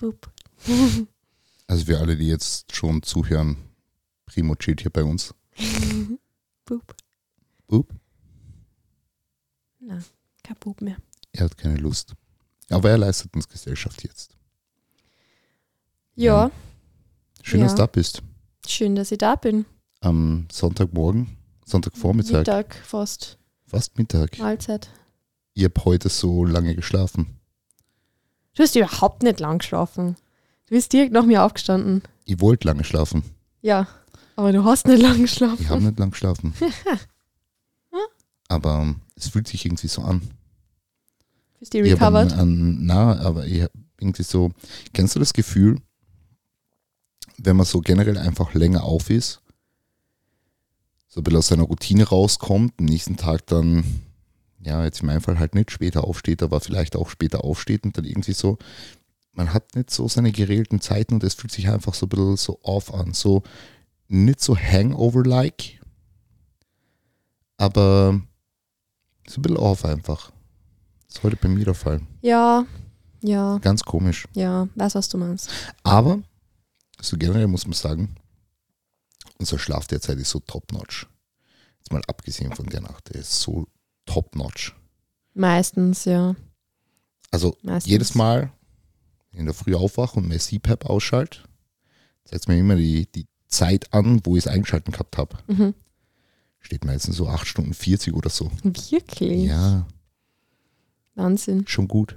Boop. Also für alle, die jetzt schon zuhören, Primo chillt hier bei uns. Boop. Boop. Na, kein Boop mehr. Er hat keine Lust. Aber er leistet uns Gesellschaft jetzt. Ja, Schön, Ja. dass du da bist. schön, dass ich da bin. Am Sonntagmorgen, Sonntagvormittag, Mittag fast. fast Mittag. Mahlzeit. Ich habe heute so lange geschlafen. Du hast überhaupt nicht lang geschlafen. Du bist direkt nach mir aufgestanden. Ich wollte lange schlafen. Ja, aber du hast nicht lang geschlafen. Ich habe nicht lang geschlafen. Aber ähm, es fühlt sich irgendwie so an. Bist du recovered? An, na, aber ich irgendwie so. Kennst du das Gefühl, wenn man so generell einfach länger auf ist, so ein bisschen aus seiner Routine rauskommt, am nächsten Tag dann, ja, jetzt in meinem Fall halt nicht später aufsteht, aber vielleicht auch später aufsteht und dann irgendwie so, man hat nicht so seine geregelten Zeiten und es fühlt sich einfach so ein bisschen so off an. So nicht so Hangover-like, aber so ein bisschen off einfach. Das ist heute bei mir der Fall. Ja, ja, Ganz komisch. ja, weiß, was du meinst. Aber, so generell muss man sagen, unser Schlaf derzeit ist so top-notch. Jetzt mal abgesehen von der Nacht, der ist so top-notch. Meistens, ja. Also Meistens. jedes Mal in der Früh aufwache und mein CPAP ausschalte, zeigt mir immer die, die Zeit an, wo ich es eingeschalten gehabt habe. Mhm. Steht meistens so 8 Stunden 40 oder so. Wirklich? Ja, Wahnsinn. schon gut.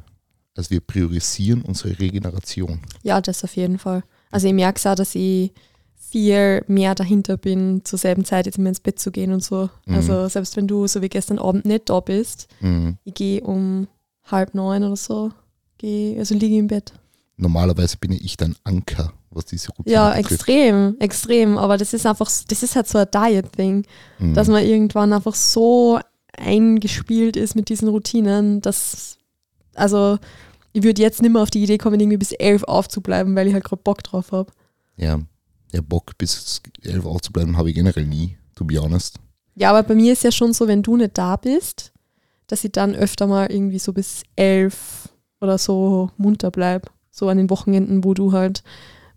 Also wir priorisieren unsere Regeneration. Ja, das auf jeden Fall. Also ich merke auch, dass ich viel mehr dahinter bin, zur selben Zeit jetzt immer ins Bett zu gehen und so. Mhm. Also selbst wenn du so wie gestern Abend nicht da bist, Mhm. ich gehe um halb neun oder so, gehe, also liege im Bett. Normalerweise bin ich dein Anker, was diese Routine Ja, betrifft. extrem, extrem. Aber das ist einfach, das ist halt so ein Diet-Thing, Mhm. dass man irgendwann einfach so eingespielt ist mit diesen Routinen, dass, also ich würde jetzt nicht mehr auf die Idee kommen, irgendwie bis elf aufzubleiben, weil ich halt gerade Bock drauf habe. Ja, der Bock bis 11 Uhr zu bleiben habe ich generell nie, to be honest. Ja, aber bei mir ist ja schon so, wenn du nicht da bist, dass ich dann öfter mal irgendwie so bis elf oder so munter bleib. So an den Wochenenden, wo du halt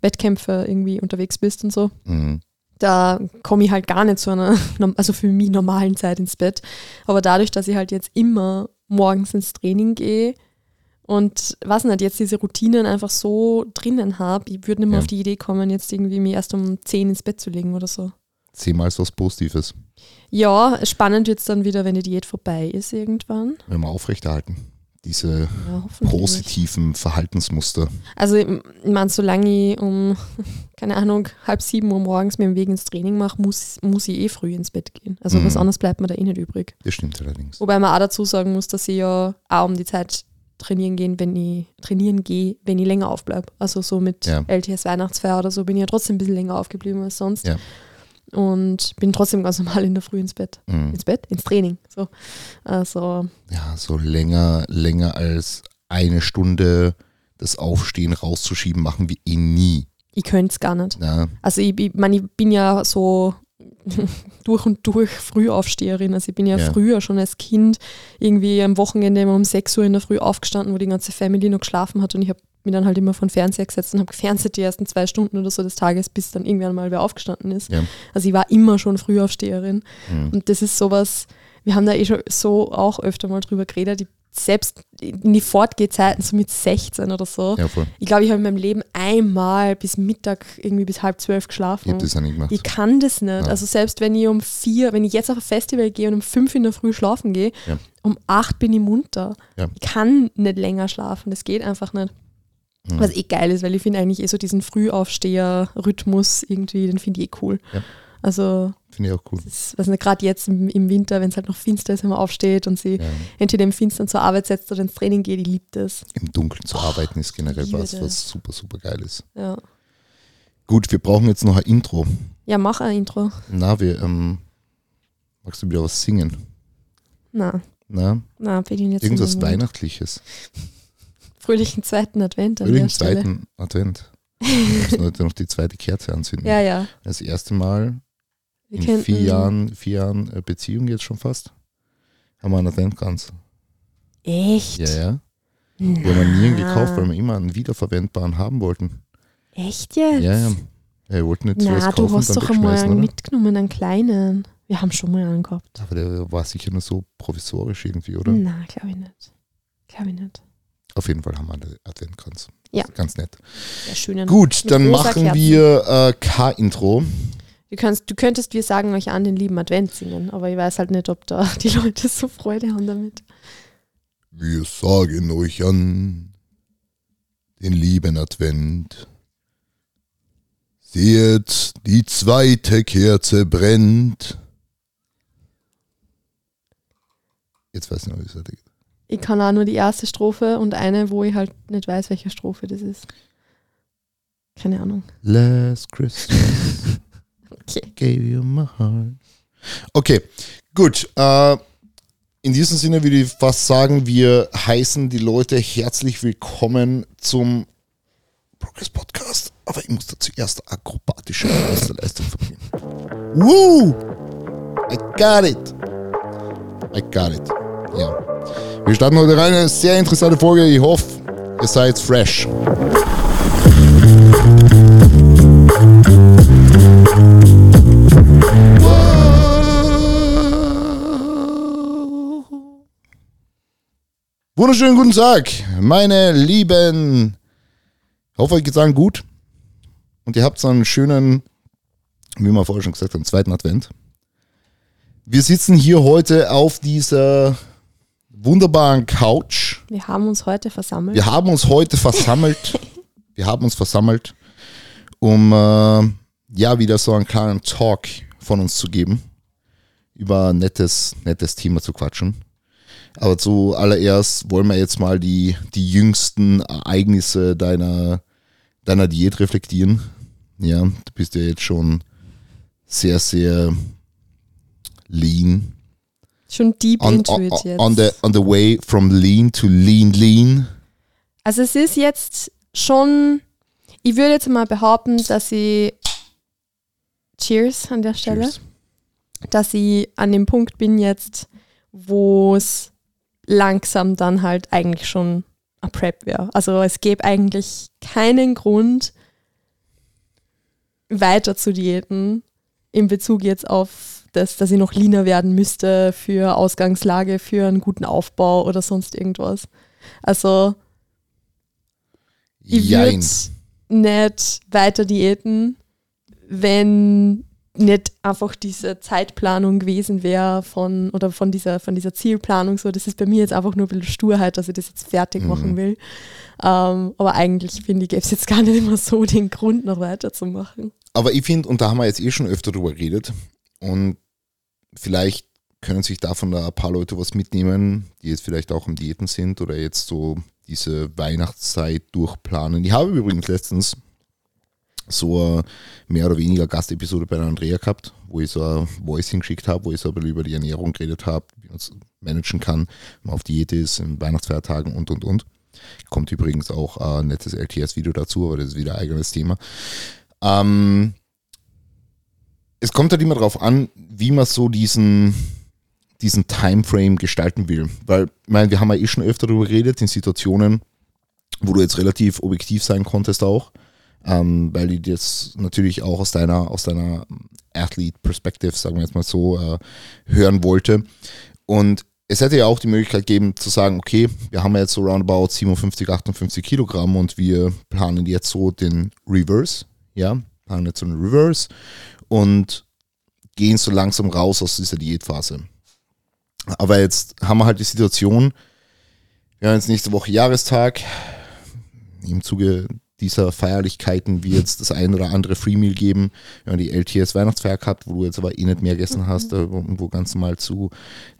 Wettkämpfe irgendwie unterwegs bist und so. Mhm. Da komme ich halt gar nicht zu einer, also für mich normalen Zeit ins Bett. Aber dadurch, dass ich halt jetzt immer morgens ins Training gehe und was nicht, jetzt diese Routinen einfach so drinnen habe, ich würde nicht mehr Ja. auf die Idee kommen, jetzt irgendwie mich erst um 10 ins Bett zu legen oder so. Zehnmal ist was Positives, Ja, spannend wird es dann wieder, wenn die Diät vorbei ist irgendwann. wenn wir aufrechterhalten. Diese Ja, positiven Verhaltensmuster. Also ich meine, solange ich um, keine Ahnung, halb sieben Uhr morgens mir den Weg ins Training mache, muss, muss ich eh früh ins Bett gehen. Also Mhm. was anderes bleibt mir da eh nicht übrig. Das stimmt allerdings. Wobei man auch dazu sagen muss, dass ich ja auch um die Zeit trainieren gehen, wenn ich trainieren gehe, wenn ich länger aufbleibe. Also so mit Ja. LTS Weihnachtsfeier oder so bin ich ja trotzdem ein bisschen länger aufgeblieben als sonst. Ja. Und bin trotzdem ganz normal in der Früh ins Bett. Mhm. Ins Bett? Ins Training. So. Also, Ja, so länger, länger als eine Stunde das Aufstehen rauszuschieben, machen wir eh nie. ich könnte es gar nicht. Ja, Also ich, ich, mein, ich bin ja so durch und durch Frühaufsteherin. Also ich bin ja, Ja. früher schon als Kind irgendwie am Wochenende immer um 6 Uhr in der Früh aufgestanden, wo die ganze Family noch geschlafen hat und ich habe mich dann halt immer vor den Fernseher gesetzt und habe gefernseht die ersten zwei Stunden oder so des Tages, bis dann irgendwann mal wer aufgestanden ist. Ja. Also ich war immer schon Frühaufsteherin. Mhm. Und das ist sowas, wir haben da eh schon so auch öfter mal drüber geredet, die, selbst in die Fortgehzeiten, so mit 16 oder so. ja. Ich glaube, ich habe in meinem Leben einmal bis Mittag, irgendwie bis halb zwölf Ich geschlafen. habe das auch nicht gemacht. Ich kann das nicht. Ja. Also selbst wenn ich um vier, wenn ich jetzt auf ein Festival gehe und um fünf in der Früh schlafen gehe, Ja. um acht bin ich munter. Ich kann nicht länger schlafen. Das geht einfach nicht. Mhm. Was eh geil ist, weil ich finde eigentlich eh so diesen Frühaufsteher-Rhythmus irgendwie, den finde ich eh cool. Also, Finde ich auch cool. das ist, nicht, gerade jetzt im, Winter, wenn es halt noch finster ist, wenn man aufsteht und sie Ja. entweder im Finstern zur Arbeit setzt oder ins Training geht, ich liebe das. Im Dunkeln zu arbeiten ist generell was, das. was super, super geil ist. Ja, Gut, wir brauchen jetzt noch ein Intro. ja mach ein Intro. Na, wir, ähm, magst du wieder was singen? Na, Na, na, bin ich jetzt irgendwas. Weihnachtliches. Fröhlichen zweiten Advent Stelle. zweiten Advent. Wir müssen heute noch die zweite Kerze anzünden. Ja, ja. Das erste Mal Wir in vier Jahren, vier Jahren äh, Beziehung jetzt schon fast, haben wir einen Adventkranz. Echt? Ja, ja. Haben wir nie gekauft, weil wir immer einen wiederverwendbaren haben wollten. Echt jetzt? Ja, ja. Wir wollten zuerst Na, kaufen du hast doch einmal einen oder? mitgenommen, einen kleinen. Wir haben schon mal einen gehabt. Aber der war sicher nur so provisorisch irgendwie, oder? Na, glaube ich nicht. Glaube ich nicht. Auf jeden Fall haben wir einen Adventkranz. Ja. Ganz nett. Sehr schönen. Gut, dann machen Kerzen. wir äh, K-Intro. Du, kannst, du könntest, wir sagen euch an, den lieben Advent singen, aber ich weiß halt nicht, ob da die Leute so Freude haben damit. Wir sagen euch an den lieben Advent. Seht, die zweite Kerze brennt. Jetzt weiß ich noch, wie es weitergeht. Ich kann auch nur die erste Strophe und eine, wo ich halt nicht weiß, welche Strophe das ist. Keine Ahnung. Last Christmas Okay. gave you my heart. Okay, gut. Äh, in diesem Sinne würde ich fast sagen, wir heißen die Leute herzlich willkommen zum Progress Podcast. Aber ich muss da zuerst akrobatische Meisterleistung verbringen. Woo! I got it. I got it. Ja. Wir starten heute rein. Eine sehr interessante Folge. Ich hoffe, ihr seid fresh. Wunderschönen guten Tag, meine Lieben. Ich hoffe, euch geht's allen gut. Und ihr habt so einen schönen, wie wir vorher schon gesagt haben, zweiten Advent. Wir sitzen hier heute auf dieser wunderbaren Couch. Wir haben uns heute versammelt. Wir haben uns heute versammelt. Wir haben uns versammelt, um äh, ja wieder so einen kleinen Talk von uns zu geben. Über ein nettes, nettes Thema zu quatschen. Aber zuallererst wollen wir jetzt mal die, die jüngsten Ereignisse deiner, deiner Diät reflektieren. Ja, du bist ja jetzt schon sehr, sehr lean. Schon deep On, into on, it jetzt. on, the, on the way from lean to lean, lean. Also es ist jetzt schon, ich würde jetzt mal behaupten, dass ich, Cheers an der Stelle, Cheers. dass ich an dem Punkt bin jetzt, wo es langsam dann halt eigentlich schon ein Prep wäre. Also es gäbe eigentlich keinen Grund, weiter zu diäten in Bezug jetzt auf das, dass ich noch leaner werden müsste für Ausgangslage, für einen guten Aufbau oder sonst irgendwas. Also ich würde nicht weiter diäten, wenn nicht einfach diese Zeitplanung gewesen wäre von oder von dieser, von dieser Zielplanung so. Das ist bei mir jetzt einfach nur ein bisschen Sturheit, dass ich das jetzt fertig Mhm. machen will. Ähm, aber eigentlich finde ich, gäbe es jetzt gar nicht immer so den Grund, noch weiterzumachen. Aber ich finde, und da haben wir jetzt eh schon öfter drüber geredet, und vielleicht können sich davon da ein paar Leute was mitnehmen, die jetzt vielleicht auch am Diäten sind oder jetzt so diese Weihnachtszeit durchplanen. Ich habe übrigens letztens so eine mehr oder weniger Gastepisode bei der Andrea gehabt, wo ich so ein Voice hingeschickt habe, wo ich so ein bisschen über die Ernährung geredet habe, wie man es managen kann, wenn man auf Diät ist, in Weihnachtsfeiertagen und und und. Kommt übrigens auch ein nettes LTS-Video dazu, aber das ist wieder ein eigenes Thema. Ähm, es kommt halt immer darauf an, wie man so diesen, diesen Timeframe gestalten will. Weil, ich meine, wir haben ja eh schon öfter darüber geredet, in Situationen, wo du jetzt relativ objektiv sein konntest auch, ähm, weil ich das natürlich auch aus deiner, aus deiner Athlete Perspective, sagen wir jetzt mal so, äh, hören wollte. Und es hätte ja auch die Möglichkeit gegeben zu sagen, okay, wir haben jetzt so roundabout 57, 58 Kilogramm und wir planen jetzt so den Reverse, ja, planen jetzt so einen Reverse und gehen so langsam raus aus dieser Diätphase. Aber jetzt haben wir halt die Situation, wir haben jetzt nächste Woche Jahrestag. Im Zuge dieser Feierlichkeiten wird es das ein oder andere Free Meal geben. Wir haben die LTS Weihnachtsfeier gehabt, wo du jetzt aber eh nicht mehr gegessen hast, äh, wo wo ganz normal zu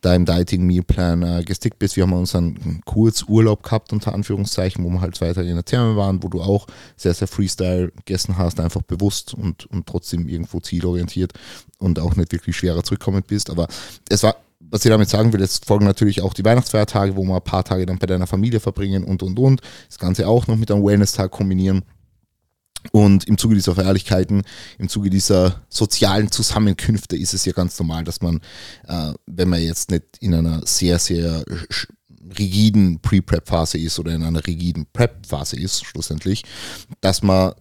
deinem Dieting Mealplan äh, gestickt bist. Wir haben unseren Kurzurlaub gehabt, unter Anführungszeichen, wo wir halt zwei Tage in der Therme waren, wo du auch sehr, sehr Freestyle gegessen hast, einfach bewusst und, und trotzdem irgendwo zielorientiert und auch nicht wirklich schwerer zurückkommen bist. Aber es war was ich damit sagen will, es folgen natürlich auch die Weihnachtsfeiertage, wo wir ein paar Tage dann bei deiner Familie verbringen und und und. Das Ganze auch noch mit einem Wellness-Tag kombinieren. Und im Zuge dieser Feierlichkeiten, im Zuge dieser sozialen Zusammenkünfte ist es ja ganz normal, dass man, äh, wenn man jetzt nicht in einer sehr, sehr rigiden Pre-Prep-Phase ist oder in einer rigiden Prep-Phase ist, schlussendlich, dass man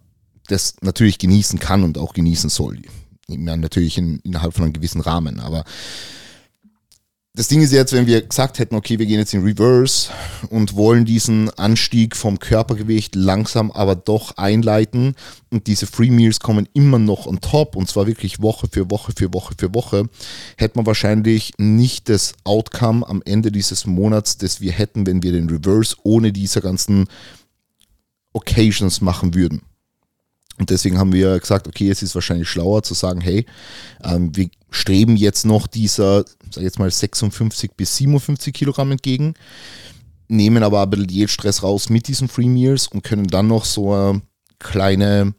das natürlich genießen kann und auch genießen soll. Meine, natürlich in, innerhalb von einem gewissen Rahmen, aber das Ding ist jetzt, wenn wir gesagt hätten, okay, wir gehen jetzt in Reverse und wollen diesen Anstieg vom Körpergewicht langsam aber doch einleiten und diese Free Meals kommen immer noch on top und zwar wirklich Woche für Woche für Woche für Woche, hätte man wahrscheinlich nicht das Outcome am Ende dieses Monats, das wir hätten, wenn wir den Reverse ohne diese ganzen Occasions machen würden. Und deswegen haben wir gesagt, okay, es ist wahrscheinlich schlauer zu sagen, hey, ähm, wir streben jetzt noch dieser, sag jetzt mal 56 bis 57 Kilogramm entgegen, nehmen aber ein bisschen Diätstress raus mit diesen Free Meals und können dann noch so eine kleine,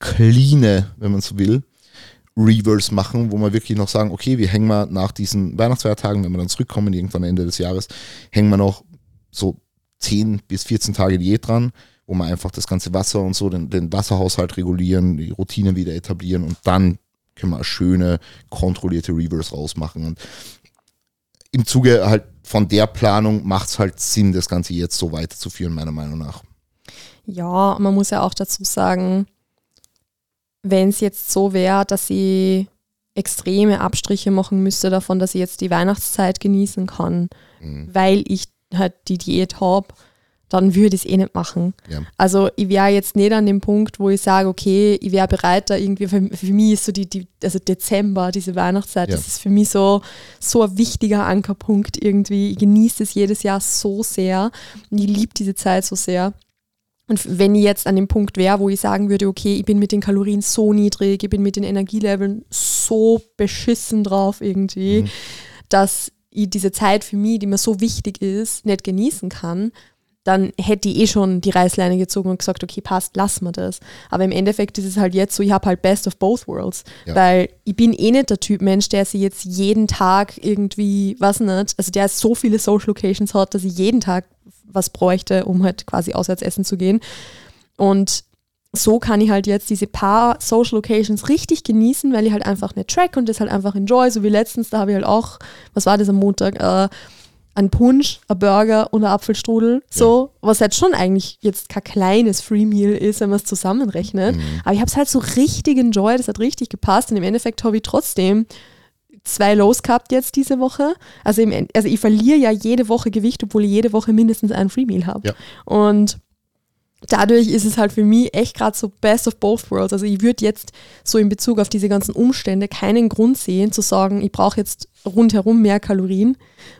cleane, wenn man so will, Reverse machen, wo wir wirklich noch sagen, okay, wir hängen mal nach diesen Weihnachtsfeiertagen, wenn wir dann zurückkommen, irgendwann Ende des Jahres, hängen wir noch so 10 bis 14 Tage Diät dran wo wir einfach das ganze Wasser und so, den, den Wasserhaushalt regulieren, die Routinen wieder etablieren und dann können wir schöne, kontrollierte Reverse rausmachen. Und im Zuge halt von der Planung macht es halt Sinn, das Ganze jetzt so weiterzuführen, meiner Meinung nach. Ja, man muss ja auch dazu sagen, wenn es jetzt so wäre, dass sie extreme Abstriche machen müsste davon, dass ich jetzt die Weihnachtszeit genießen kann, mhm. weil ich halt die Diät habe, dann würde ich es eh nicht machen. Ja. Also ich wäre jetzt nicht an dem Punkt, wo ich sage, okay, ich wäre bereit, da irgendwie, für, für, mich ist so die, die, also Dezember, diese Weihnachtszeit, ja. das ist für mich so, so ein wichtiger Ankerpunkt irgendwie. Ich genieße es jedes Jahr so sehr und ich liebe diese Zeit so sehr. Und wenn ich jetzt an dem Punkt wäre, wo ich sagen würde, okay, ich bin mit den Kalorien so niedrig, ich bin mit den Energieleveln so beschissen drauf irgendwie, mhm. dass ich diese Zeit für mich, die mir so wichtig ist, nicht genießen kann, dann hätte ich eh schon die Reißleine gezogen und gesagt, okay, passt, lass mir das. Aber im Endeffekt ist es halt jetzt so, ich habe halt Best of both worlds. Ja. Weil ich bin eh nicht der Typ Mensch, der sich jetzt jeden Tag irgendwie, was nicht, also der so viele Social Locations hat, dass ich jeden Tag was bräuchte, um halt quasi auswärts essen zu gehen. Und so kann ich halt jetzt diese paar Social Locations richtig genießen, weil ich halt einfach nicht track und das halt einfach enjoy. So wie letztens, da habe ich halt auch, was war das am Montag, äh, ein Punsch, ein Burger und ein Apfelstrudel, so, ja. was halt schon eigentlich jetzt kein kleines Free Meal ist, wenn man es zusammenrechnet. Mhm. Aber ich habe es halt so richtig enjoyed, es hat richtig gepasst und im Endeffekt habe ich trotzdem zwei Lows gehabt jetzt diese Woche. Also, im, also ich verliere ja jede Woche Gewicht, obwohl ich jede Woche mindestens ein Free Meal habe. Ja. Und dadurch ist es halt für mich echt gerade so best of both worlds. Also ich würde jetzt so in Bezug auf diese ganzen Umstände keinen Grund sehen zu sagen, ich brauche jetzt rundherum mehr Kalorien,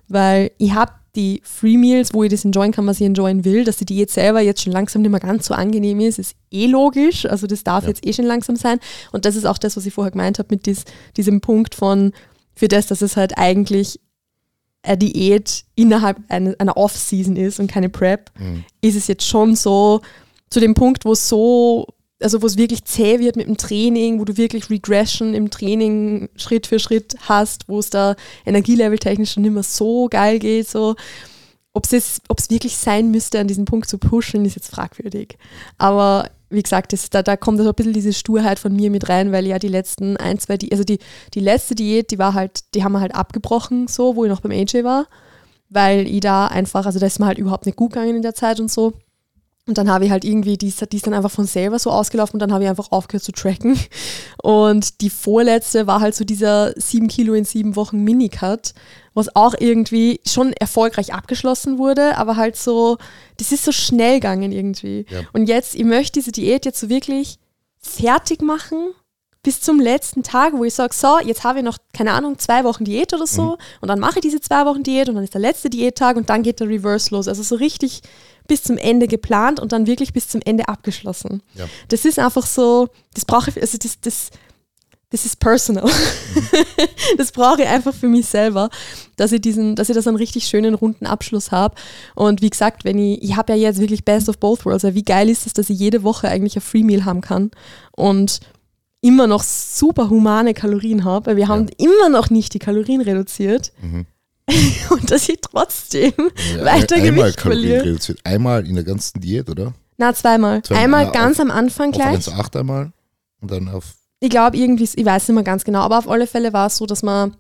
weil ich habe die Free Meals, wo ich das enjoyen kann, was ich enjoyen will, dass die Diät selber jetzt schon langsam nicht mehr ganz so angenehm ist, ist eh logisch. Also das darf ja. jetzt eh schon langsam sein. Und das ist auch das, was ich vorher gemeint habe mit dies, diesem Punkt von, für das, dass es halt eigentlich eine Diät innerhalb eine, einer Off-Season ist und keine Prep, mhm. ist es jetzt schon so zu dem Punkt, wo es so, also wo es wirklich zäh wird mit dem Training, wo du wirklich Regression im Training Schritt für Schritt hast, wo es da Energielevel technisch schon immer so geil geht, so. Ob es wirklich sein müsste, an diesem Punkt zu pushen, ist jetzt fragwürdig. Aber wie gesagt, das, da, da kommt so ein bisschen diese Sturheit von mir mit rein, weil ja die letzten ein, zwei, Di also die, die letzte Diät, die war halt, die haben wir halt abgebrochen, so, wo ich noch beim AJ war, weil ich da einfach, also da ist mir halt überhaupt nicht gut gegangen in der Zeit und so. Und dann habe ich halt irgendwie, die die ist dann einfach von selber so ausgelaufen und dann habe ich einfach aufgehört zu tracken. Und die vorletzte war halt so dieser 7 Kilo in sieben Wochen Minicut, was auch irgendwie schon erfolgreich abgeschlossen wurde, aber halt so, das ist so schnell gegangen irgendwie. Ja. Und jetzt, ich möchte diese Diät jetzt so wirklich fertig machen bis zum letzten Tag, wo ich sage, so, jetzt habe ich noch, keine Ahnung, zwei Wochen Diät oder so mhm. und dann mache ich diese zwei Wochen Diät und dann ist der letzte Diättag und dann geht der Reverse los. Also so richtig bis zum Ende geplant und dann wirklich bis zum Ende abgeschlossen. Ja. Das ist einfach so, das brauche ich, also das, das, das ist personal. Mhm. das brauche ich einfach für mich selber, dass ich diesen, dass ich das einen richtig schönen runden Abschluss habe. Und wie gesagt, wenn ich, ich habe ja jetzt wirklich Best of Both Worlds. Also wie geil ist es, dass ich jede Woche eigentlich ein Free Meal haben kann und immer noch super humane Kalorien habe, weil wir ja. haben immer noch nicht die Kalorien reduziert. Mhm. und dass ich trotzdem ja, weiter einmal Gewicht verliere. reduziert. Einmal in der ganzen Diät, oder? Na, zweimal. zweimal einmal ja, ganz auf, am Anfang gleich. Auf 1,8 einmal und dann auf. Ich glaube irgendwie, ich weiß nicht mehr ganz genau, aber auf alle Fälle war es so, dass man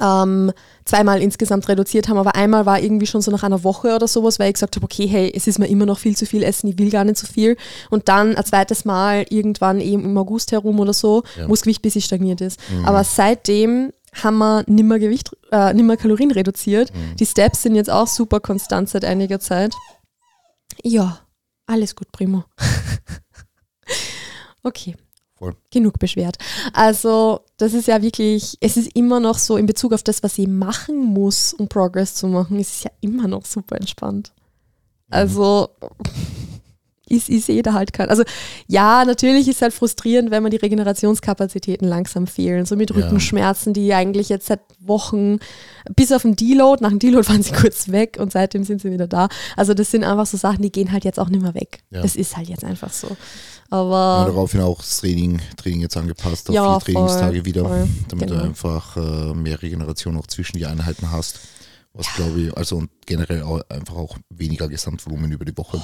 ähm, zweimal insgesamt reduziert haben, aber einmal war irgendwie schon so nach einer Woche oder sowas, weil ich gesagt habe, okay, hey, es ist mir immer noch viel zu viel Essen, ich will gar nicht so viel. Und dann ein zweites Mal irgendwann eben im August herum oder so, Ja. wo das Gewicht bisschen stagniert ist. Mhm. Aber seitdem haben wir nimmer Gewicht, äh, nimmer Kalorien reduziert. Mhm. Die Steps sind jetzt auch super konstant seit einiger Zeit. Ja, alles gut, Primo. okay. Voll. Genug beschwert. Also, das ist ja wirklich, es ist immer noch so in Bezug auf das, was ich machen muss, um Progress zu machen, es ist ja immer noch super entspannt. Also, ich, ich sehe da halt kein. Also, ja, natürlich ist es halt frustrierend, wenn man die Regenerationskapazitäten langsam fehlen. So mit. Rückenschmerzen, die eigentlich jetzt seit Wochen, bis auf den Deload, nach dem Deload waren sie kurz weg und seitdem sind sie wieder da. Also, das sind einfach so Sachen, die gehen halt jetzt auch nicht mehr weg. Ja. Das ist halt jetzt einfach so. Ja, Aber. daraufhin auch das Training, Training jetzt angepasst auf Ja, vier Trainingstage voll, wieder, voll, damit du genau. einfach äh, mehr Regeneration auch zwischen die Einheiten hast. Was glaube ich, also und generell auch, einfach auch weniger Gesamtvolumen über die Woche.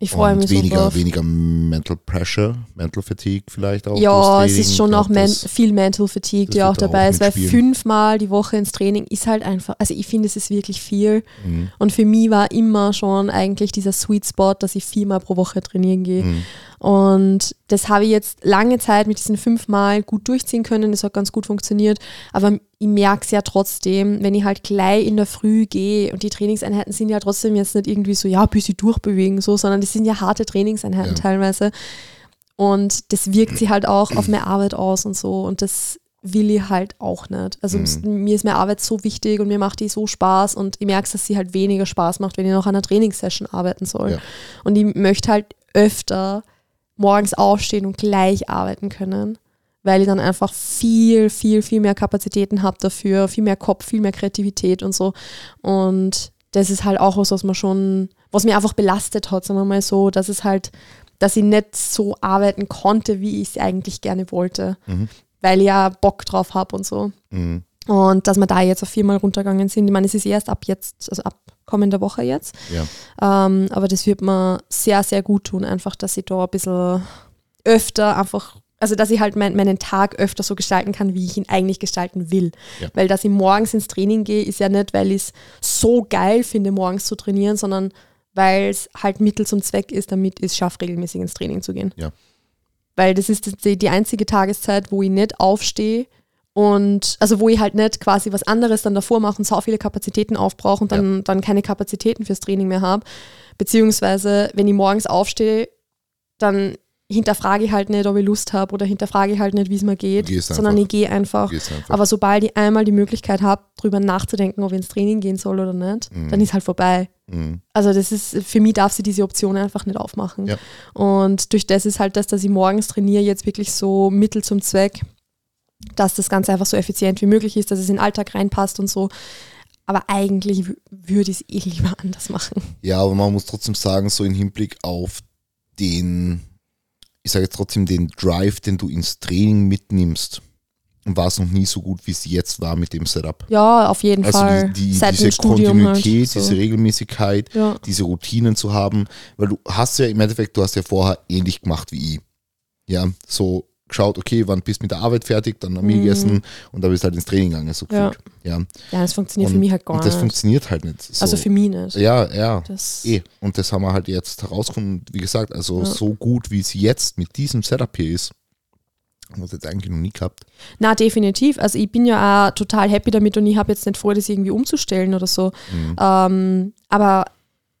Ich freue mich so weniger, drauf. weniger Mental Pressure, Mental Fatigue vielleicht auch. Ja, es ist schon auch das- viel Mental Fatigue, die auch wird da auch dabei ist, weil fünfmal die Woche ins Training ist halt einfach, also ich finde, es ist wirklich viel. Mhm. Und für mich war immer schon eigentlich dieser Sweet Spot, dass ich viermal pro Woche trainieren gehe. Mhm. Und das habe ich jetzt lange Zeit mit diesen fünfmal gut durchziehen können. Das hat ganz gut funktioniert. Aber ich merke es ja trotzdem, wenn ich halt gleich in der Früh gehe und die Trainingseinheiten sind ja trotzdem jetzt nicht irgendwie so, ja, bis sie durchbewegen, so, sondern das sind ja harte Trainingseinheiten Ja. teilweise. Und das wirkt sich halt auch auf meine Arbeit aus und so. Und das will ich halt auch nicht. Also Mhm. mir ist meine Arbeit so wichtig und mir macht die so Spaß und ich merke, dass sie halt weniger Spaß macht, wenn ich noch an einer Trainingssession arbeiten soll. Ja. Und ich möchte halt öfter morgens aufstehen und gleich arbeiten können, weil ich dann einfach viel, viel, viel mehr Kapazitäten habe dafür, viel mehr Kopf, viel mehr Kreativität und so. Und das ist halt auch was, was man schon, was mir einfach belastet hat, sagen wir mal so, dass es halt, dass ich nicht so arbeiten konnte, wie ich es eigentlich gerne wollte, Mhm. weil ich ja Bock drauf habe und so. Mhm. Und dass wir da jetzt auf viermal runtergegangen sind. Ich meine, es ist erst ab jetzt, also ab kommender Woche jetzt. Ja. Ähm, aber das wird mir sehr, sehr gut tun, einfach, dass ich da ein bisschen öfter einfach, also dass ich halt mein, meinen Tag öfter so gestalten kann, wie ich ihn eigentlich gestalten will. Ja. Weil dass ich morgens ins Training gehe, ist ja nicht, weil ich es so geil finde, morgens zu trainieren, sondern weil es halt Mittel zum Zweck ist, damit ich es schaffe, regelmäßig ins Training zu gehen. Ja. Weil das ist die, die einzige Tageszeit, wo ich nicht aufstehe und also wo ich halt nicht quasi was anderes dann davor mache und so viele Kapazitäten aufbrauche und dann, dann keine Kapazitäten fürs Training mehr habe. Beziehungsweise, wenn ich morgens aufstehe, dann hinterfrage ich halt nicht, ob ich Lust habe oder hinterfrage ich halt nicht, wie es mir geht, sondern einfach. ich gehe einfach. Einfach. Aber sobald ich einmal die Möglichkeit habe, drüber nachzudenken, ob ich ins Training gehen soll oder nicht, Mhm. dann ist halt vorbei. Mhm. Also das ist, für mich darf sie diese Option einfach nicht aufmachen. Ja. Und durch das ist halt das, dass ich morgens trainiere, jetzt wirklich so Mittel zum Zweck, dass das Ganze einfach so effizient wie möglich ist, dass es in den Alltag reinpasst und so. Aber eigentlich würde ich es eh lieber anders machen. Ja, aber man muss trotzdem sagen, so im Hinblick auf den, ich sage jetzt trotzdem, den Drive, den du ins Training mitnimmst, war es noch nie so gut, wie es jetzt war mit dem Setup. Ja, auf jeden Also Fall. die, die, diese Kontinuität, halt. So. diese Regelmäßigkeit, ja. diese Routinen zu haben, weil du hast ja im Endeffekt, du hast ja vorher ähnlich gemacht wie ich. Ja, so geschaut, okay, wann bist du mit der Arbeit fertig, dann am Mhm. gegessen und dann bist du halt ins Training gegangen, so Ja. gefühlt. Ja. ja, das funktioniert und, für mich halt gar und das nicht. funktioniert halt nicht. So. Also für mich nicht. Ja, ja. Das, Eh, und das haben wir halt jetzt herausgefunden, wie gesagt, also Ja. so gut wie es jetzt mit diesem Setup hier ist, haben wir es jetzt eigentlich noch nie gehabt. Na, definitiv. Also ich bin ja auch total happy damit und ich habe jetzt nicht vor, das irgendwie umzustellen oder so. Mhm. Ähm, aber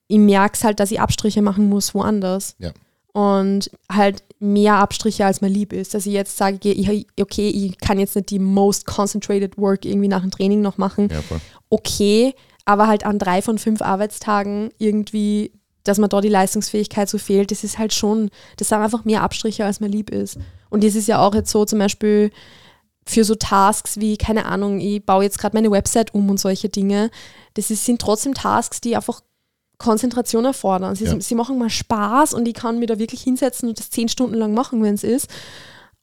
ich merke es halt, dass ich Abstriche machen muss woanders. Ja. Und halt mehr Abstriche, als mir lieb ist. Dass ich jetzt sage, okay, ich kann jetzt nicht die most concentrated work irgendwie nach dem Training noch machen. Ja. Okay, aber halt an drei von fünf Arbeitstagen irgendwie, dass mir da die Leistungsfähigkeit so fehlt, das ist halt schon, das sind einfach mehr Abstriche, als mir lieb ist. Und das ist ja auch jetzt so zum Beispiel für so Tasks wie, keine Ahnung, ich baue jetzt gerade meine Website um und solche Dinge. Das ist, sind trotzdem Tasks, die einfach Konzentration erfordern. Sie, Ja. sie machen mal Spaß und ich kann mir da wirklich hinsetzen und das zehn Stunden lang machen, wenn es ist.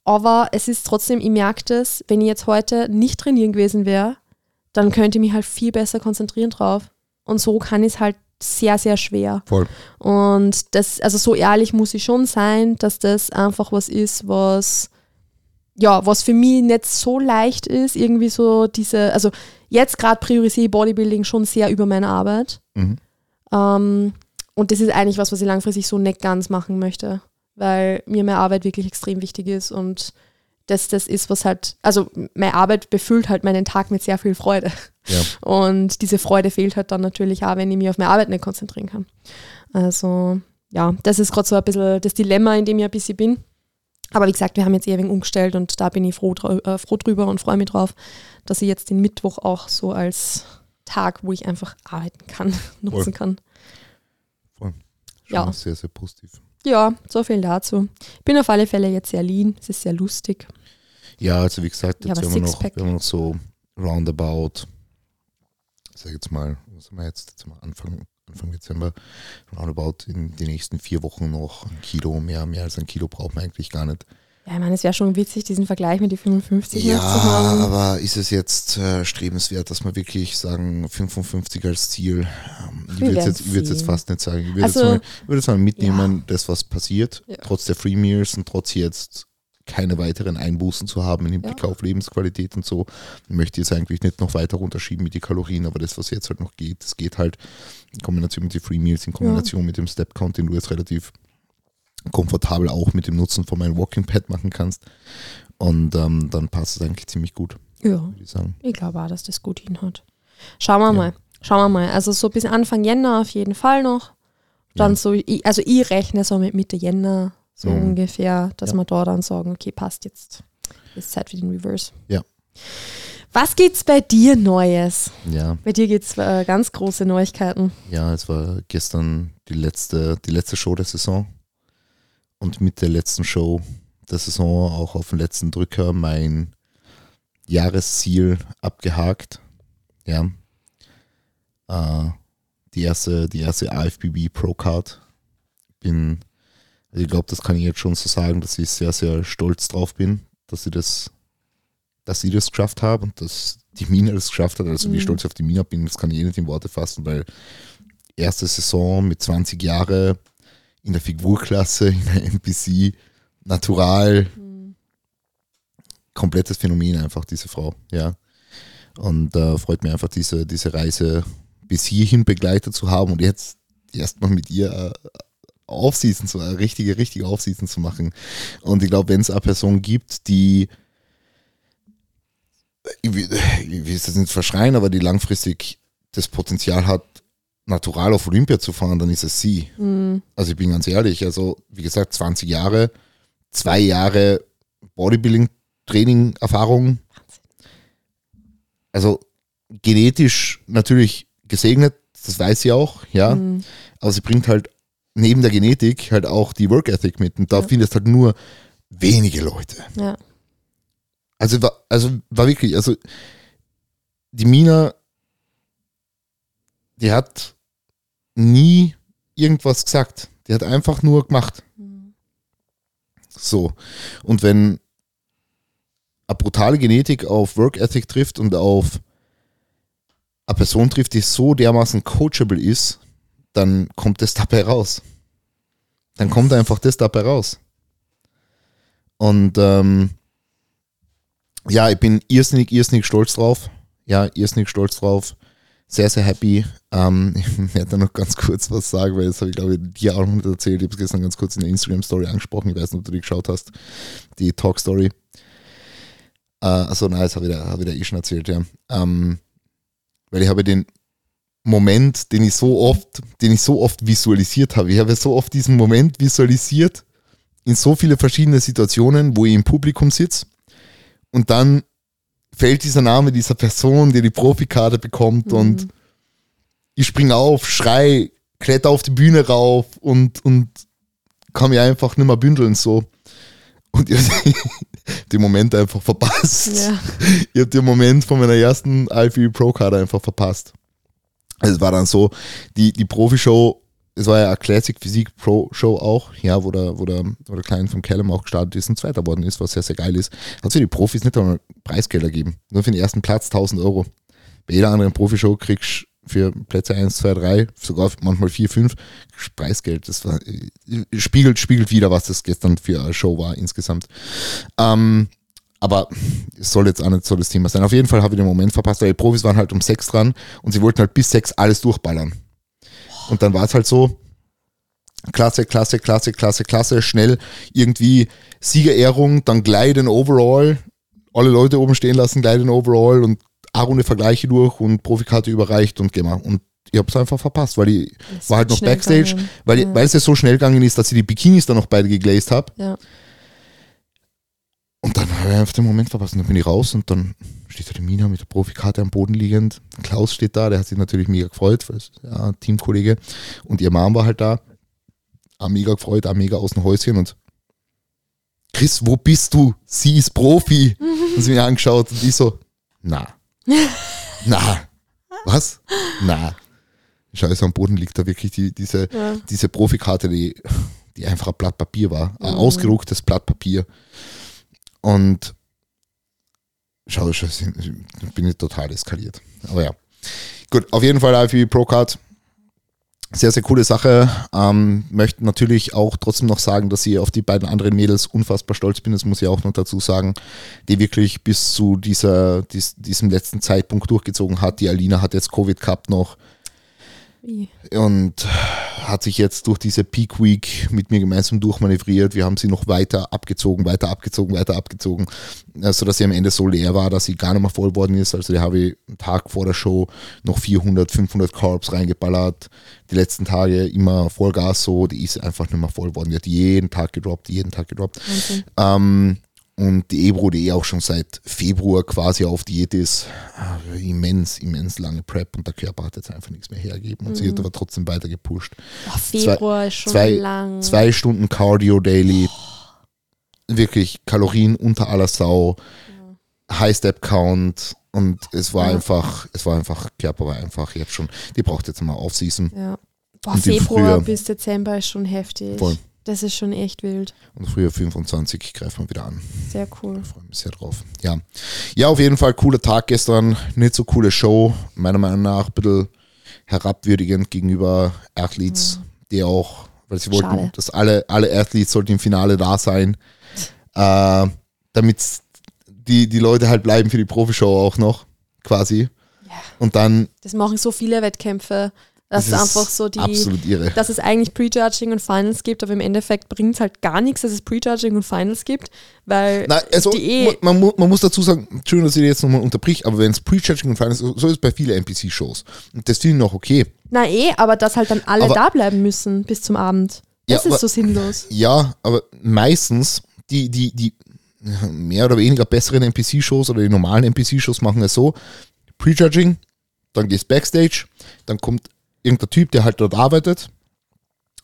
Aber es ist trotzdem, ich merke das, wenn ich jetzt heute nicht trainieren gewesen wäre, dann könnte ich mich halt viel besser konzentrieren drauf. Und so kann ich es halt sehr, sehr schwer. Voll. Und das, also so ehrlich muss ich schon sein, dass das einfach was ist, was ja, was für mich nicht so leicht ist, irgendwie so diese, also jetzt gerade priorisiere ich Bodybuilding schon sehr über meine Arbeit. Mhm. Ähm, und das ist eigentlich was, was ich langfristig so nicht ganz machen möchte, weil mir meine Arbeit wirklich extrem wichtig ist und das das ist, was halt, also meine Arbeit befüllt halt meinen Tag mit sehr viel Freude. Ja. Und diese Freude fehlt halt dann natürlich auch, wenn ich mich auf meine Arbeit nicht konzentrieren kann. Also ja, das ist gerade so ein bisschen das Dilemma, in dem ich ein bisschen bin. Aber wie gesagt, wir haben jetzt eher wegen umgestellt und da bin ich froh, äh, froh drüber und freue mich drauf, dass ich jetzt den Mittwoch auch so als Tag, wo ich einfach arbeiten kann, nutzen kann. Voll. Schon Ja. sehr, sehr positiv. Ja, so viel dazu. Ich bin auf alle Fälle jetzt sehr lean, es ist sehr lustig. Ja, also wie gesagt, jetzt haben wir, noch, wir haben noch so roundabout, sag jetzt mal, was haben wir jetzt, jetzt Anfang, Anfang Dezember, roundabout in den nächsten vier Wochen noch ein Kilo, mehr, mehr als ein Kilo braucht man eigentlich gar nicht. Ja, ich meine, es wäre schon witzig, diesen Vergleich mit die 55 Ja, zu haben. aber ist es jetzt äh, strebenswert, dass wir wirklich sagen, 55 als Ziel? Ähm, ich würde werden jetzt, ich jetzt fast nicht sagen. Ich würde Also- jetzt, mal- jetzt mal mitnehmen, das, was passiert, Ja. trotz der Free Meals und trotz jetzt keine weiteren Einbußen zu haben im Hinblick Ja. auf Lebensqualität und so. Ich möchte jetzt eigentlich nicht noch weiter runterschieben mit die Kalorien, aber das, was jetzt halt noch geht, das geht halt in Kombination mit den Free Meals, in Kombination mit dem Step Count, den du jetzt relativ komfortabel auch mit dem Nutzen von meinem Walking Pad machen kannst. Und ähm, dann passt es eigentlich ziemlich gut, Ja, ich ich glaube auch, dass das gut hinhaut. Schauen wir mal. Schauen wir mal. Also so bis Anfang Jänner auf jeden Fall noch. Dann Ja. so, ich- also ich rechne so mit Mitte Jänner so Mhm. ungefähr, dass Ja. wir da dann sagen, okay, passt jetzt. Ist Zeit für den Reverse. Ja. Was gibt's bei dir Neues? Ja, Bei dir gibt's äh, ganz große Neuigkeiten. ja, es war gestern die letzte, die letzte Show der Saison. Und mit der letzten Show der Saison auch auf den letzten Drücker mein Jahresziel abgehakt. Ja. Äh, die erste, die erste AFBB Pro Card. Bin, also ich glaube, das kann ich jetzt schon so sagen, dass ich sehr, sehr stolz drauf bin, dass ich das, dass ich das geschafft habe und dass die Mina das geschafft hat. Also wie Mhm. stolz ich auf die Mina bin, das kann ich eh nicht in Worte fassen, weil erste Saison mit 20 Jahre in der Figurklasse, in der NPC, natural, komplettes Phänomen einfach, diese Frau, ja. Und äh, freut mich einfach, diese, diese Reise bis hierhin begleitet zu haben und jetzt erstmal mit ihr äh, Aufseason zu, eine richtige, richtige Aufseason zu machen. Und ich glaube, wenn es eine Person gibt, die ich will, ich will es jetzt nicht verschreien, aber die langfristig das Potenzial hat, natural auf Olympia zu fahren, dann ist es sie. Mhm. Also ich bin ganz ehrlich, also wie gesagt, 20 Jahre, zwei Jahre Bodybuilding-Training-Erfahrung. Also genetisch natürlich gesegnet, das weiß sie auch, ja. Mhm. Aber sie bringt halt neben der Genetik halt auch die Work Ethic mit. Und da Ja. findest halt nur wenige Leute. Ja. Also war, also war wirklich, also die Mina, die hat nie irgendwas gesagt. Die hat einfach nur gemacht. So. Und wenn eine brutale Genetik auf Work Ethic trifft und auf eine Person trifft, die so dermaßen coachable ist, dann kommt das dabei raus. Dann kommt einfach das dabei raus. Und ähm, ja, ich bin irrsinnig, irrsinnig stolz drauf. Ja, irrsinnig stolz drauf. Sehr, sehr happy. Ähm, ich werde da noch ganz kurz was sagen, weil das habe ich, glaube ich, dir auch noch erzählt. Ich habe es gestern ganz kurz in der Instagram-Story angesprochen. Ich weiß nicht, ob du die geschaut hast. Die Talk-Story. Äh, achso, nein, das habe ich, da- habe ich da eh schon erzählt, ja. Ähm, weil ich habe den Moment, den ich so oft, den ich so oft visualisiert habe. Ich habe so oft diesen Moment visualisiert in so viele verschiedene Situationen, wo ich im Publikum sitze und dann fällt dieser Name dieser Person, die die Profikarte bekommt und ich springe auf, schrei, kletter auf die Bühne rauf und, und kann mich einfach nicht mehr bündeln so. Und ich hab den Moment einfach verpasst. Ja. Ich habe den Moment von meiner ersten IFB Pro Card einfach verpasst. Also es war dann so, die, die Profi-Show, es war ja eine Classic Physik Pro Show auch, ja, wo der, wo der, wo der Kleine vom Callum auch gestartet ist und Zweiter worden ist, was sehr, sehr geil ist. Hat für die Profis nicht einmal Preisgelder gegeben. Nur für den ersten Platz 1000 Euro. Bei jeder anderen Profi-Show kriegst du für Plätze 1, 2, 3, sogar manchmal 4, 5 kriegst du Preisgeld. Das war, äh, spiegelt, spiegelt wieder, was das gestern für eine Show war insgesamt. Ähm, Aber es soll jetzt auch nicht so das Thema sein. Auf jeden Fall habe ich den Moment verpasst, weil die Profis waren halt um sechs dran und sie wollten halt bis sechs alles durchballern. Und dann war es halt so, Klasse, Klasse, Klasse, Klasse, Klasse, schnell irgendwie Siegerehrung, dann gleich den Overall, alle Leute oben stehen lassen, gleich den Overall und eine Runde Vergleiche durch und Profikarte überreicht und mal. Und ich habe es einfach verpasst, weil ich Das war halt noch Backstage, gegangen. weil, Ja. weil es ja so schnell gegangen ist, dass ich die Bikinis dann noch beide geglazed habe. Ja. Und dann habe ich einfach den Moment verpasst und dann bin ich raus und dann steht da die Mina mit der Profikarte am Boden liegend. Klaus steht da, der hat sich natürlich mega gefreut, ja, Teamkollege. Und ihr Mom war halt da. Auch mega gefreut, auch mega aus dem Häuschen und Chris, wo bist du? Sie ist Profi. Und sie mir angeschaut und ich so, na. na. Was? Na. Scheiße, am Boden liegt da wirklich die, diese, Ja. diese Profikarte, die, die einfach ein Blatt Papier war. Ein ausgedrucktes Blatt Papier. Und schau, schau, ich bin ich total eskaliert. Aber ja. Gut, auf jeden Fall IFB Pro Card. Sehr, sehr coole Sache. Ähm, möchte natürlich auch trotzdem noch sagen, dass ich auf die beiden anderen Mädels unfassbar stolz bin. Das muss ich auch noch dazu sagen, die wirklich bis zu dieser, dies, diesem letzten Zeitpunkt durchgezogen hat. Die Alina hat jetzt Covid gehabt noch Wie? und hat sich jetzt durch diese Peak Week mit mir gemeinsam durchmanövriert. Wir haben sie noch weiter abgezogen, weiter abgezogen, weiter abgezogen, äh, sodass sie am Ende so leer war, dass sie gar nicht mehr voll worden ist. Also die habe ich einen Tag vor der Show noch 400, 500 Carbs reingeballert. Die letzten Tage immer Vollgas so, die ist einfach nicht mehr voll worden. Die hat jeden Tag gedroppt, jeden Tag gedroppt. Wahnsinn. Ähm, und die Ebro, die eh auch schon seit Februar quasi auf Diät ist, äh, immens, immens lange Prep und der Körper hat jetzt einfach nichts mehr hergegeben. Und sie hat aber trotzdem weiter gepusht. Oh, Februar ist schon zwei, lang. Zwei Stunden Cardio daily, wirklich Kalorien unter aller Sau, High Step Count und es war Ja. einfach, es war einfach, Körper war einfach jetzt schon, die braucht jetzt mal Off-Season Ja. Boah, Februar Frühjahr- bis Dezember ist schon heftig. Voll. Das ist schon echt wild. und früher 25 greifen wir wieder an. Sehr cool. Ich freue mich sehr drauf. Ja. ja, auf jeden Fall cooler Tag gestern. Nicht so coole Show. Meiner Meinung nach ein bisschen herabwürdigend gegenüber Athletes, die auch, weil sie wollten, Schade. dass alle, alle Athletes sollten im Finale da sein, äh, damit die, die Leute halt bleiben für die Profishow auch noch, quasi. Ja. Und dann Das machen so viele Wettkämpfe. Das, ist einfach so die, absolut irre. dass es eigentlich Prejudging und Finals gibt, aber im Endeffekt bringt es halt gar nichts, dass es Prejudging und Finals gibt, weil Nein, also die eh- man, mu- man muss dazu sagen, Entschuldigung, dass ich jetzt nochmal unterbrich, aber wenn es Pre-Judging und Finals, so ist es bei vielen NPC-Shows. Und das finde ich noch okay. na eh, aber dass halt dann alle Aber- da bleiben müssen bis zum Abend. Ja, Das ist aber- so sinnlos. Ja, aber meistens die, die, die mehr oder weniger besseren NPC-Shows oder die normalen NPC-Shows machen es so: Prejudging, dann gehst Backstage, dann kommt irgendein Typ, der halt dort arbeitet,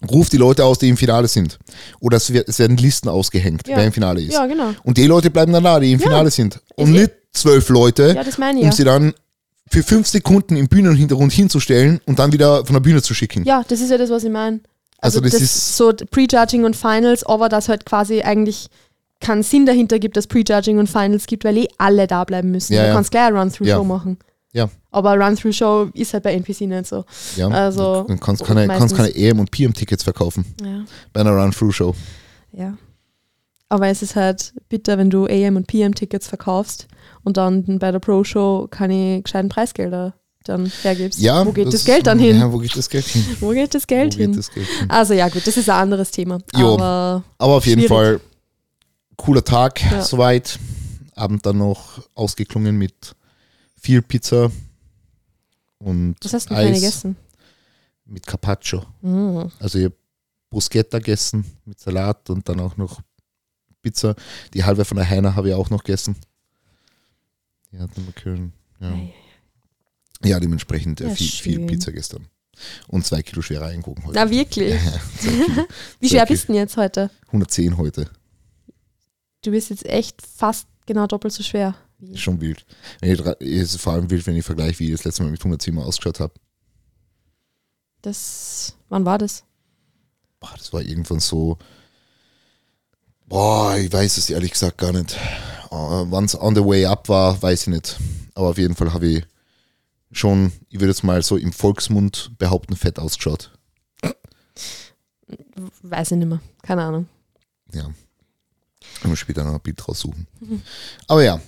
ruft die Leute aus, die im Finale sind. Oder es, wird, es werden Listen ausgehängt, Ja. wer im Finale ist. Ja, genau. Und die Leute bleiben dann da, die im Ja. Finale sind. Und eh- nicht zwölf Leute, das ich um sie dann für fünf Sekunden im Bühnenhintergrund hinzustellen und dann wieder von der Bühne zu schicken. Ja, das ist ja das, was ich meine. Also Also, das das, ist- so Prejudging und Finals, aber dass halt quasi eigentlich keinen Sinn dahinter gibt, dass Prejudging und Finals gibt, weil eh alle da bleiben müssen. Ja, du kannst gleich eine Run-Through-Show machen. Ja. Aber Run-Through-Show ist halt bei NPC nicht so. Ja, Also, dann kannst keine, kannst keine EM und PM-Tickets verkaufen Ja. bei einer Run-Through-Show. ja. Aber es ist halt bitter, wenn du AM und PM-Tickets verkaufst und dann bei der Pro-Show keine gescheiten Preisgelder dann hergibst. Ja, wo geht das, Geld dann hin? Ja, wo geht das Geld hin? Wo geht das Geld hin? geht das Geld hin? Also ja, gut, das ist ein anderes Thema. Jo. Aber Aber auf jeden Schwierig. Fall cooler Tag Ja. soweit. Abend dann noch ausgeklungen mit viel Pizza und was hast du Eis denn gegessen? mit Carpaccio. Mm. Also ich habe Bruschetta gegessen mit Salat und dann auch noch Pizza. Die halbe von der Heiner habe ich auch noch gegessen. Die hat noch mal können. Ja. Ja, dementsprechend äh, Ja, viel, viel. Pizza gestern. Und zwei Kilo schwerer eingewogen heute. Na wirklich? Ja, Kilo. Wie schwer Kilo. bist du denn jetzt heute? 110 heute. Du bist jetzt echt fast genau doppelt so schwer. Ist schon wild. Ist vor allem wild, wenn ich vergleiche, wie ich das letzte Mal mit 110 Mal ausgeschaut habe. Das, wann war das? Boah, das war irgendwann so. Boah, ich weiß es ehrlich gesagt gar nicht. Uh, Wann es on the way up war, weiß ich nicht. Aber auf jeden Fall habe ich schon, ich würde jetzt mal so im Volksmund behaupten, fett ausgeschaut. Weiß ich nicht mehr. Keine Ahnung. Ja. Und später noch ein Bild raussuchen. Aber ja,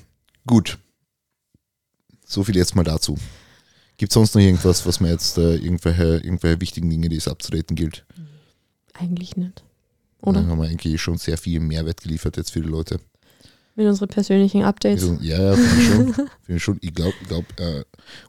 gut. So viel jetzt mal dazu. Gibt es sonst noch irgendwas, was mir jetzt äh, irgendwelche, irgendwelche wichtigen Dinge, die es abzudaten gilt? Eigentlich nicht. Oder? Oder? Dann haben wir eigentlich schon sehr viel Mehrwert geliefert jetzt für die Leute. Mit unseren persönlichen Updates. Also, ja, ja, finde ich schon. Find ich schon. Ich glaube, glaub, äh,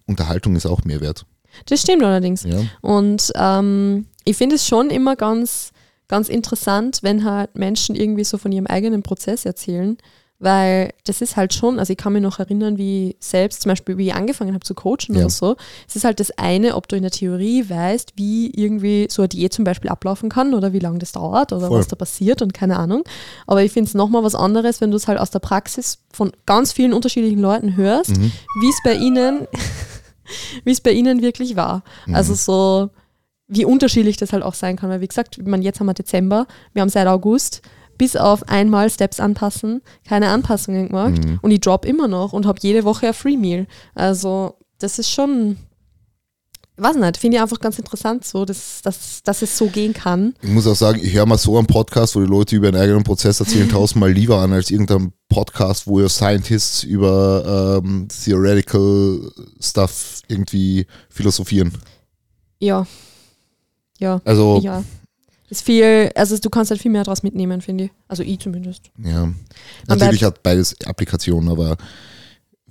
Unterhaltung ist auch Mehrwert. Das stimmt allerdings. Ja. Und ähm, ich finde es schon immer ganz, ganz interessant, wenn halt Menschen irgendwie so von ihrem eigenen Prozess erzählen, weil das ist halt schon, also ich kann mich noch erinnern, wie selbst zum Beispiel, wie ich angefangen habe zu coachen Ja. oder so. Es ist halt das eine, ob du in der Theorie weißt, wie irgendwie so eine Diät zum Beispiel ablaufen kann oder wie lange das dauert oder Voll. was da passiert und keine Ahnung. Aber ich finde es nochmal was anderes, wenn du es halt aus der Praxis von ganz vielen unterschiedlichen Leuten hörst, Mhm. wie es bei ihnen, wie es bei ihnen wirklich war. Mhm. Also so, wie unterschiedlich das halt auch sein kann. Weil wie gesagt, ich meine, jetzt haben wir Dezember, wir haben seit August, bis auf einmal Steps anpassen, keine Anpassungen gemacht Mhm. und ich drop immer noch und habe jede Woche ein Free Meal. Also das ist schon, weiß nicht, finde ich einfach ganz interessant so, dass, dass, dass es so gehen kann. Ich muss auch sagen, ich höre mal so einen Podcast, wo die Leute über ihren eigenen Prozess erzählen, tausendmal lieber an, als irgendein Podcast, wo ja Scientists über ähm, Theoretical Stuff irgendwie philosophieren. Ja. Ja. Also, Ja. Ist viel, also du kannst halt viel mehr daraus mitnehmen, finde ich. Also ich zumindest. ja. Natürlich hat beides Applikationen, aber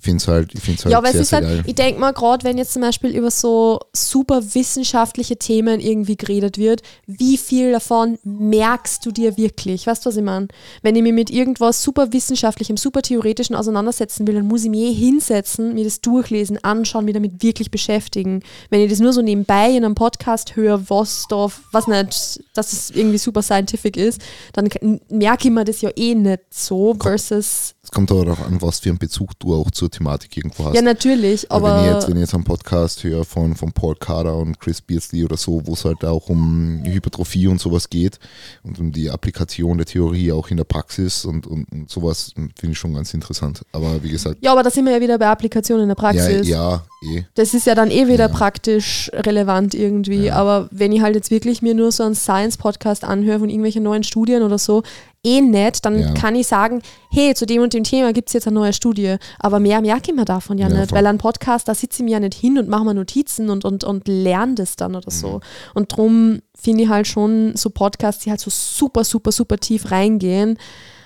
finde es halt, ich find's halt ja, aber es sehr, ist sehr halt, geil. ich denke mal, gerade wenn jetzt zum Beispiel über so super wissenschaftliche Themen irgendwie geredet wird, wie viel davon merkst du dir wirklich? Weißt du, was ich meine? Wenn ich mich mit irgendwas super wissenschaftlichem, super theoretischen auseinandersetzen will, dann muss ich mich eh hinsetzen, mir das durchlesen, anschauen, mich damit wirklich beschäftigen. Wenn ich das nur so nebenbei in einem Podcast höre, was da, was nicht, dass es irgendwie super scientific ist, dann merke ich mir das ja eh nicht so versus, Es kommt aber darauf an, was für einen Bezug du auch zur Thematik irgendwo hast. ja natürlich, Weil aber wenn, ich jetzt, wenn ich jetzt einen Podcast höre von, von Paul Carter und Chris Beardsley oder so, wo es halt auch um Hypertrophie und sowas geht und um die Applikation der Theorie auch in der Praxis und, und, und sowas, finde ich schon ganz interessant. Aber wie gesagt, Ja, aber da sind wir ja wieder bei Applikationen in der ja, Praxis. ja, eh. Das ist ja dann eh wieder Ja. praktisch relevant irgendwie. Ja. Aber wenn ich halt jetzt wirklich mir nur so einen Science-Podcast anhöre von irgendwelchen neuen Studien oder so, eh nicht, dann Ja. kann ich sagen, hey, zu dem und dem Thema gibt es jetzt eine neue Studie. Aber mehr merke ich mir davon ja, Ja, nicht, voll. weil ein Podcast, da sitze ich mir ja nicht hin und mache mir Notizen und, und, und lerne das dann oder Mhm. so. Und drum finde ich halt schon so Podcasts, die halt so super, super, super tief reingehen,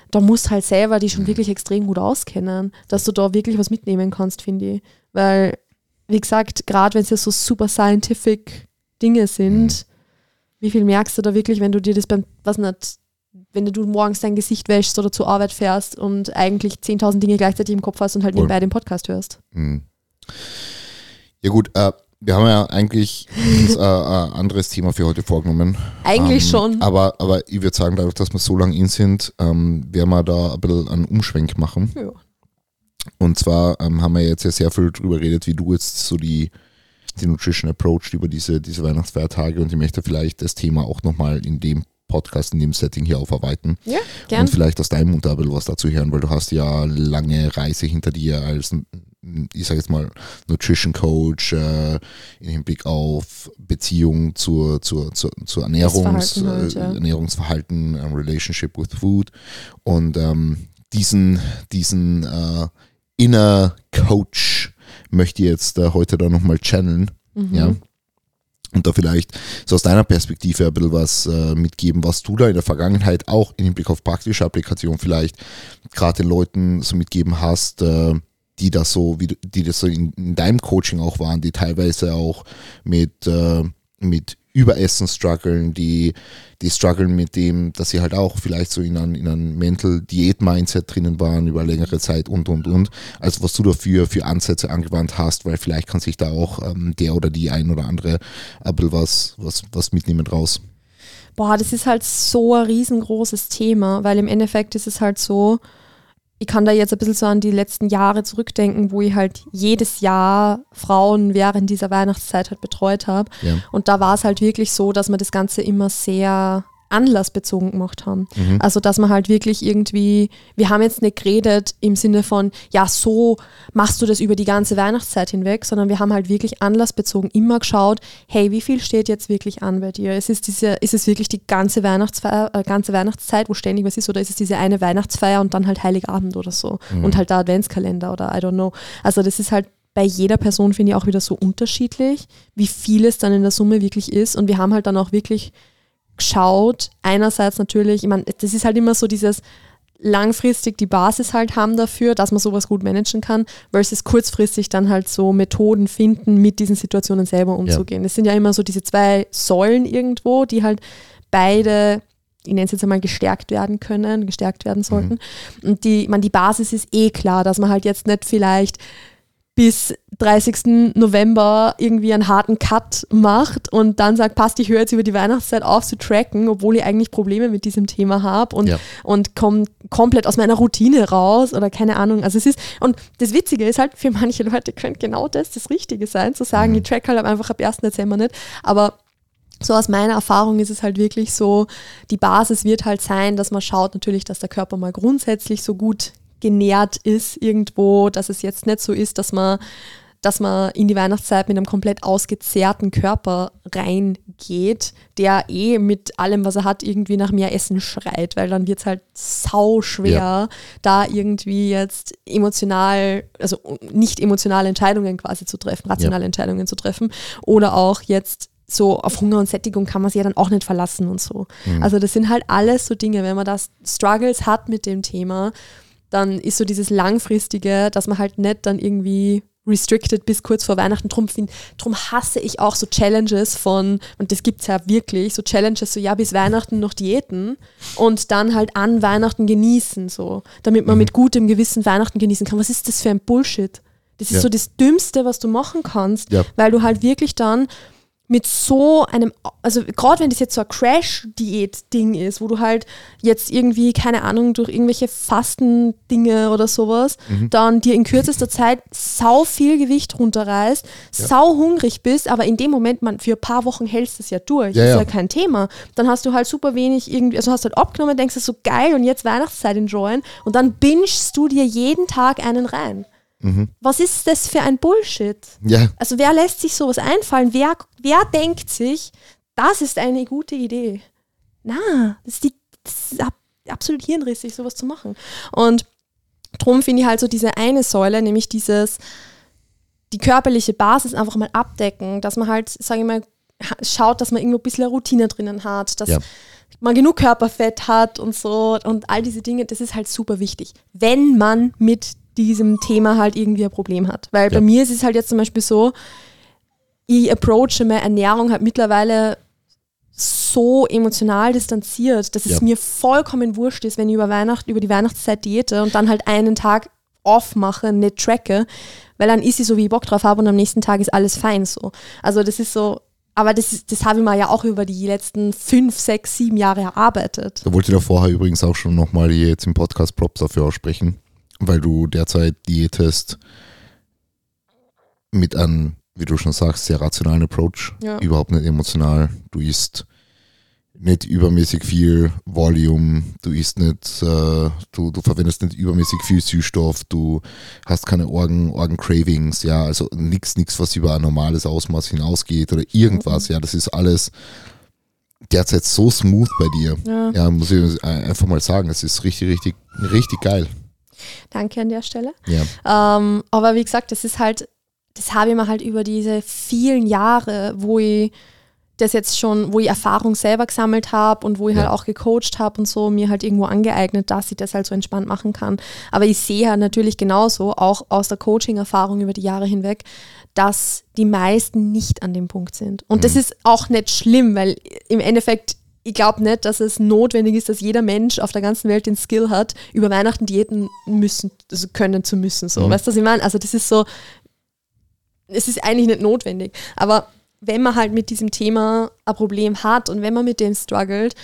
da musst halt selber die schon Mhm. wirklich extrem gut auskennen, dass du da wirklich was mitnehmen kannst, finde ich. Weil, wie gesagt, gerade wenn es ja so super scientific Dinge sind, wie viel merkst du da wirklich, wenn du dir das beim, was nicht, wenn du morgens dein Gesicht wäschst oder zur Arbeit fährst und eigentlich 10.000 Dinge gleichzeitig im Kopf hast und halt Voll. nebenbei den Podcast hörst. Hm. Ja gut, äh, wir haben ja eigentlich uns, äh, ein anderes Thema für heute vorgenommen. Eigentlich Ähm, schon. Aber, aber ich würde sagen, dadurch, dass wir so lange in sind, ähm, werden wir da ein bisschen einen Umschwenk machen. Ja. Und zwar ähm, haben wir jetzt ja sehr viel drüber geredet, wie du jetzt so die, die Nutrition approached über diese, diese Weihnachtsfeiertage und ich möchte vielleicht das Thema auch nochmal in dem Podcast, in dem Setting hier aufarbeiten Ja, gern. und vielleicht aus deinem Mund ein bisschen was dazu hören, weil du hast ja lange Reise hinter dir als, ich sage jetzt mal, Nutrition Coach äh, im Hinblick auf Beziehung zur, zur, zur, zur Ernährungs, Essverhalten halt, ja. äh, Ernährungsverhalten, ähm, Relationship with Food und ähm, diesen, diesen äh, Inner Coach möchte ich jetzt äh, heute da nochmal channeln. Mhm. Ja. Und da vielleicht so aus deiner Perspektive ein bisschen was äh, mitgeben, was du da in der Vergangenheit auch im Hinblick auf praktische Applikation vielleicht gerade den Leuten so mitgeben hast, äh, die das so, die das so in, in deinem Coaching auch waren, die teilweise auch mit, äh, mit Überessen strugglen, die, die strugglen mit dem, dass sie halt auch vielleicht so in einem, in Mental-Diät-Mindset drinnen waren über längere Zeit und, und, und. Also was du dafür für Ansätze angewandt hast, weil vielleicht kann sich da auch ähm, der oder die ein oder andere ein bisschen was, was, was mitnehmen draus. Boah, das ist halt so ein riesengroßes Thema, weil im Endeffekt ist es halt so, ich kann da jetzt ein bisschen so an die letzten Jahre zurückdenken, wo ich halt jedes Jahr Frauen während dieser Weihnachtszeit halt betreut habe. Ja. Und da war es halt wirklich so, dass man das Ganze immer sehr anlassbezogen gemacht haben. Mhm. Also, dass man halt wirklich irgendwie, wir haben jetzt nicht geredet im Sinne von, ja, so machst du das über die ganze Weihnachtszeit hinweg, sondern wir haben halt wirklich anlassbezogen immer geschaut, hey, wie viel steht jetzt wirklich an bei dir? Ist es, diese, ist es wirklich die ganze, Weihnachtsfeier, äh, ganze Weihnachtszeit, wo ständig was ist, oder ist es diese eine Weihnachtsfeier und dann halt Heiligabend oder so? Mhm. Und halt der Adventskalender oder I don't know. Also, das ist halt bei jeder Person, finde ich, auch wieder so unterschiedlich, wie viel es dann in der Summe wirklich ist. Und wir haben halt dann auch wirklich geschaut, einerseits natürlich, ich meine, das ist halt immer so dieses langfristig die Basis halt haben dafür, dass man sowas gut managen kann, versus kurzfristig dann halt so Methoden finden, mit diesen Situationen selber umzugehen. Das sind ja immer so diese zwei Säulen irgendwo, die halt beide ich nenne es jetzt einmal, gestärkt werden können, gestärkt werden sollten. Und die, man, die Basis ist eh klar, dass man halt jetzt nicht vielleicht bis 30. November irgendwie einen harten Cut macht und dann sagt, passt, ich höre jetzt über die Weihnachtszeit auf zu tracken, obwohl ich eigentlich Probleme mit diesem Thema habe und, Ja. und komme komplett aus meiner Routine raus oder keine Ahnung. Also es ist, und das Witzige ist halt, für manche Leute könnte genau das das Richtige sein, zu sagen, ich track halt einfach ab 1. Dezember nicht, aber so aus meiner Erfahrung ist es halt wirklich so, die Basis wird halt sein, dass man schaut natürlich, dass der Körper mal grundsätzlich so gut genährt ist irgendwo, dass es jetzt nicht so ist, dass man, dass man in die Weihnachtszeit mit einem komplett ausgezehrten Körper reingeht, der eh mit allem, was er hat, irgendwie nach mehr Essen schreit, weil dann wird es halt sau schwer, da irgendwie jetzt emotional, also nicht emotionale Entscheidungen quasi zu treffen, rationale Entscheidungen zu treffen oder auch jetzt so auf Hunger und Sättigung kann man sich ja dann auch nicht verlassen und so. Also das sind halt alles so Dinge, wenn man das Struggles hat mit dem Thema, dann ist so dieses langfristige, dass man halt nicht dann irgendwie restricted bis kurz vor Weihnachten. Drum, find, drum hasse ich auch so Challenges von, und das gibt es ja wirklich, so Challenges, so ja, bis Weihnachten noch Diäten und dann halt an Weihnachten genießen, so, damit man mit gutem Gewissen Weihnachten genießen kann. Was ist das für ein Bullshit? Das ist Ja. so das Dümmste, was du machen kannst, Ja. weil du halt wirklich dann mit so einem, also gerade wenn das jetzt so ein Crash-Diät-Ding ist, wo du halt jetzt irgendwie, keine Ahnung, durch irgendwelche Fastendinge oder sowas, dann dir in kürzester Zeit sau viel Gewicht runterreißt, sau hungrig bist, aber in dem Moment, man, für ein paar Wochen hältst du es ja durch, Ja, ist ja. ja kein Thema. Dann hast du halt super wenig irgendwie, also hast halt abgenommen, denkst du so geil und jetzt Weihnachtszeit enjoyen und dann bingest du dir jeden Tag einen rein. Was ist das für ein Bullshit? Ja, Also wer lässt sich sowas einfallen? Wer, wer denkt sich, das ist eine gute Idee? Na, das ist, die, das ist ab, absolut hirnrissig, sowas zu machen. Und drum finde ich halt so diese eine Säule, nämlich dieses, die körperliche Basis einfach mal abdecken, dass man halt, sage ich mal, ha- schaut, dass man irgendwo ein bisschen Routine drinnen hat, dass Ja. man genug Körperfett hat und so und all diese Dinge, das ist halt super wichtig, wenn man mit diesem Thema halt irgendwie ein Problem hat. Weil bei Ja. mir ist es halt jetzt zum Beispiel so, ich approache meine Ernährung halt mittlerweile so emotional distanziert, dass es Ja. mir vollkommen wurscht ist, wenn ich über Weihnachten, über die Weihnachtszeit diete und dann halt einen Tag off mache, nicht tracke, weil dann ist sie so, wie ich Bock drauf habe und am nächsten Tag ist alles fein so. Also das ist so, aber das, ist, das habe ich mal ja auch über die letzten fünf, sechs, sieben Jahre erarbeitet. da wollte ich da vorher übrigens auch schon nochmal hier jetzt im Podcast Props dafür aussprechen, weil du derzeit diätest mit einem, wie du schon sagst, sehr rationalen Approach, Ja. überhaupt nicht emotional. Du isst nicht übermäßig viel Volume, du isst nicht, äh, du, du verwendest nicht übermäßig viel Süßstoff, du hast keine Organ, Organ-Cravings, ja, also nichts, nichts, was über ein normales Ausmaß hinausgeht oder irgendwas, ja, das ist alles derzeit so smooth bei dir. Ja. Ja, muss ich einfach mal sagen, es ist richtig, richtig, richtig geil. Danke an der Stelle. Ja, Ähm, aber wie gesagt, das ist halt, das habe ich mir halt über diese vielen Jahre, wo ich das jetzt schon, wo ich Erfahrung selber gesammelt habe und wo ich Ja. halt auch gecoacht habe und so, mir halt irgendwo angeeignet, dass ich das halt so entspannt machen kann. Aber ich sehe halt natürlich genauso, auch aus der Coaching-Erfahrung über die Jahre hinweg, dass die meisten nicht an dem Punkt sind. Und das ist auch nicht schlimm, weil im Endeffekt ich glaube nicht, dass es notwendig ist, dass jeder Mensch auf der ganzen Welt den Skill hat, über Weihnachten Diäten müssen, also können zu müssen. So. Mhm. Weißt du, was ich meine? Also das ist so, es ist eigentlich nicht notwendig. Aber wenn man halt mit diesem Thema ein Problem hat und wenn man mit dem struggelt,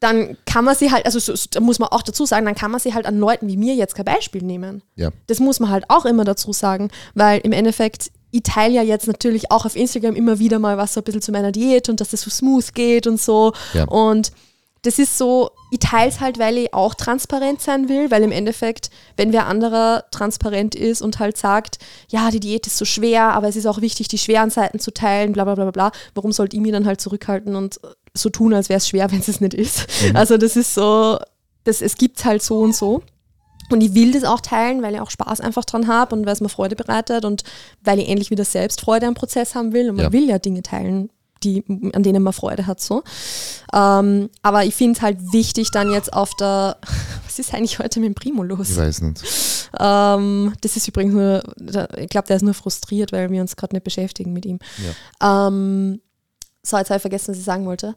dann kann man sie halt, also so, da muss man auch dazu sagen, dann kann man sie halt an Leuten wie mir jetzt kein Beispiel nehmen. ja, Das muss man halt auch immer dazu sagen, weil im Endeffekt, ich teile ja jetzt natürlich auch auf Instagram immer wieder mal was so ein bisschen zu meiner Diät und dass das so smooth geht und so. Ja. Und das ist so, ich teile es halt, weil ich auch transparent sein will, weil im Endeffekt, wenn wer anderer transparent ist und halt sagt, ja, die Diät ist so schwer, aber es ist auch wichtig, die schweren Seiten zu teilen, bla bla bla bla, warum sollte ich mir dann halt zurückhalten und so tun, als wäre es schwer, wenn es es nicht ist? Mhm. Also das ist so, das, es gibt halt so und so. Und ich will das auch teilen, weil ich auch Spaß einfach dran habe und weil es mir Freude bereitet und weil ich ähnlich wieder selbst Freude am Prozess haben will. Und man Ja. will ja Dinge teilen, die, an denen man Freude hat. So. Ähm, aber ich finde es halt wichtig, dann jetzt auf der, was ist eigentlich heute mit dem Primo los? Ich weiß nicht. Ähm, das ist übrigens nur, ich glaube, der ist nur frustriert, weil wir uns gerade nicht beschäftigen mit ihm. Ähm, so, jetzt habe ich vergessen, was ich sagen wollte.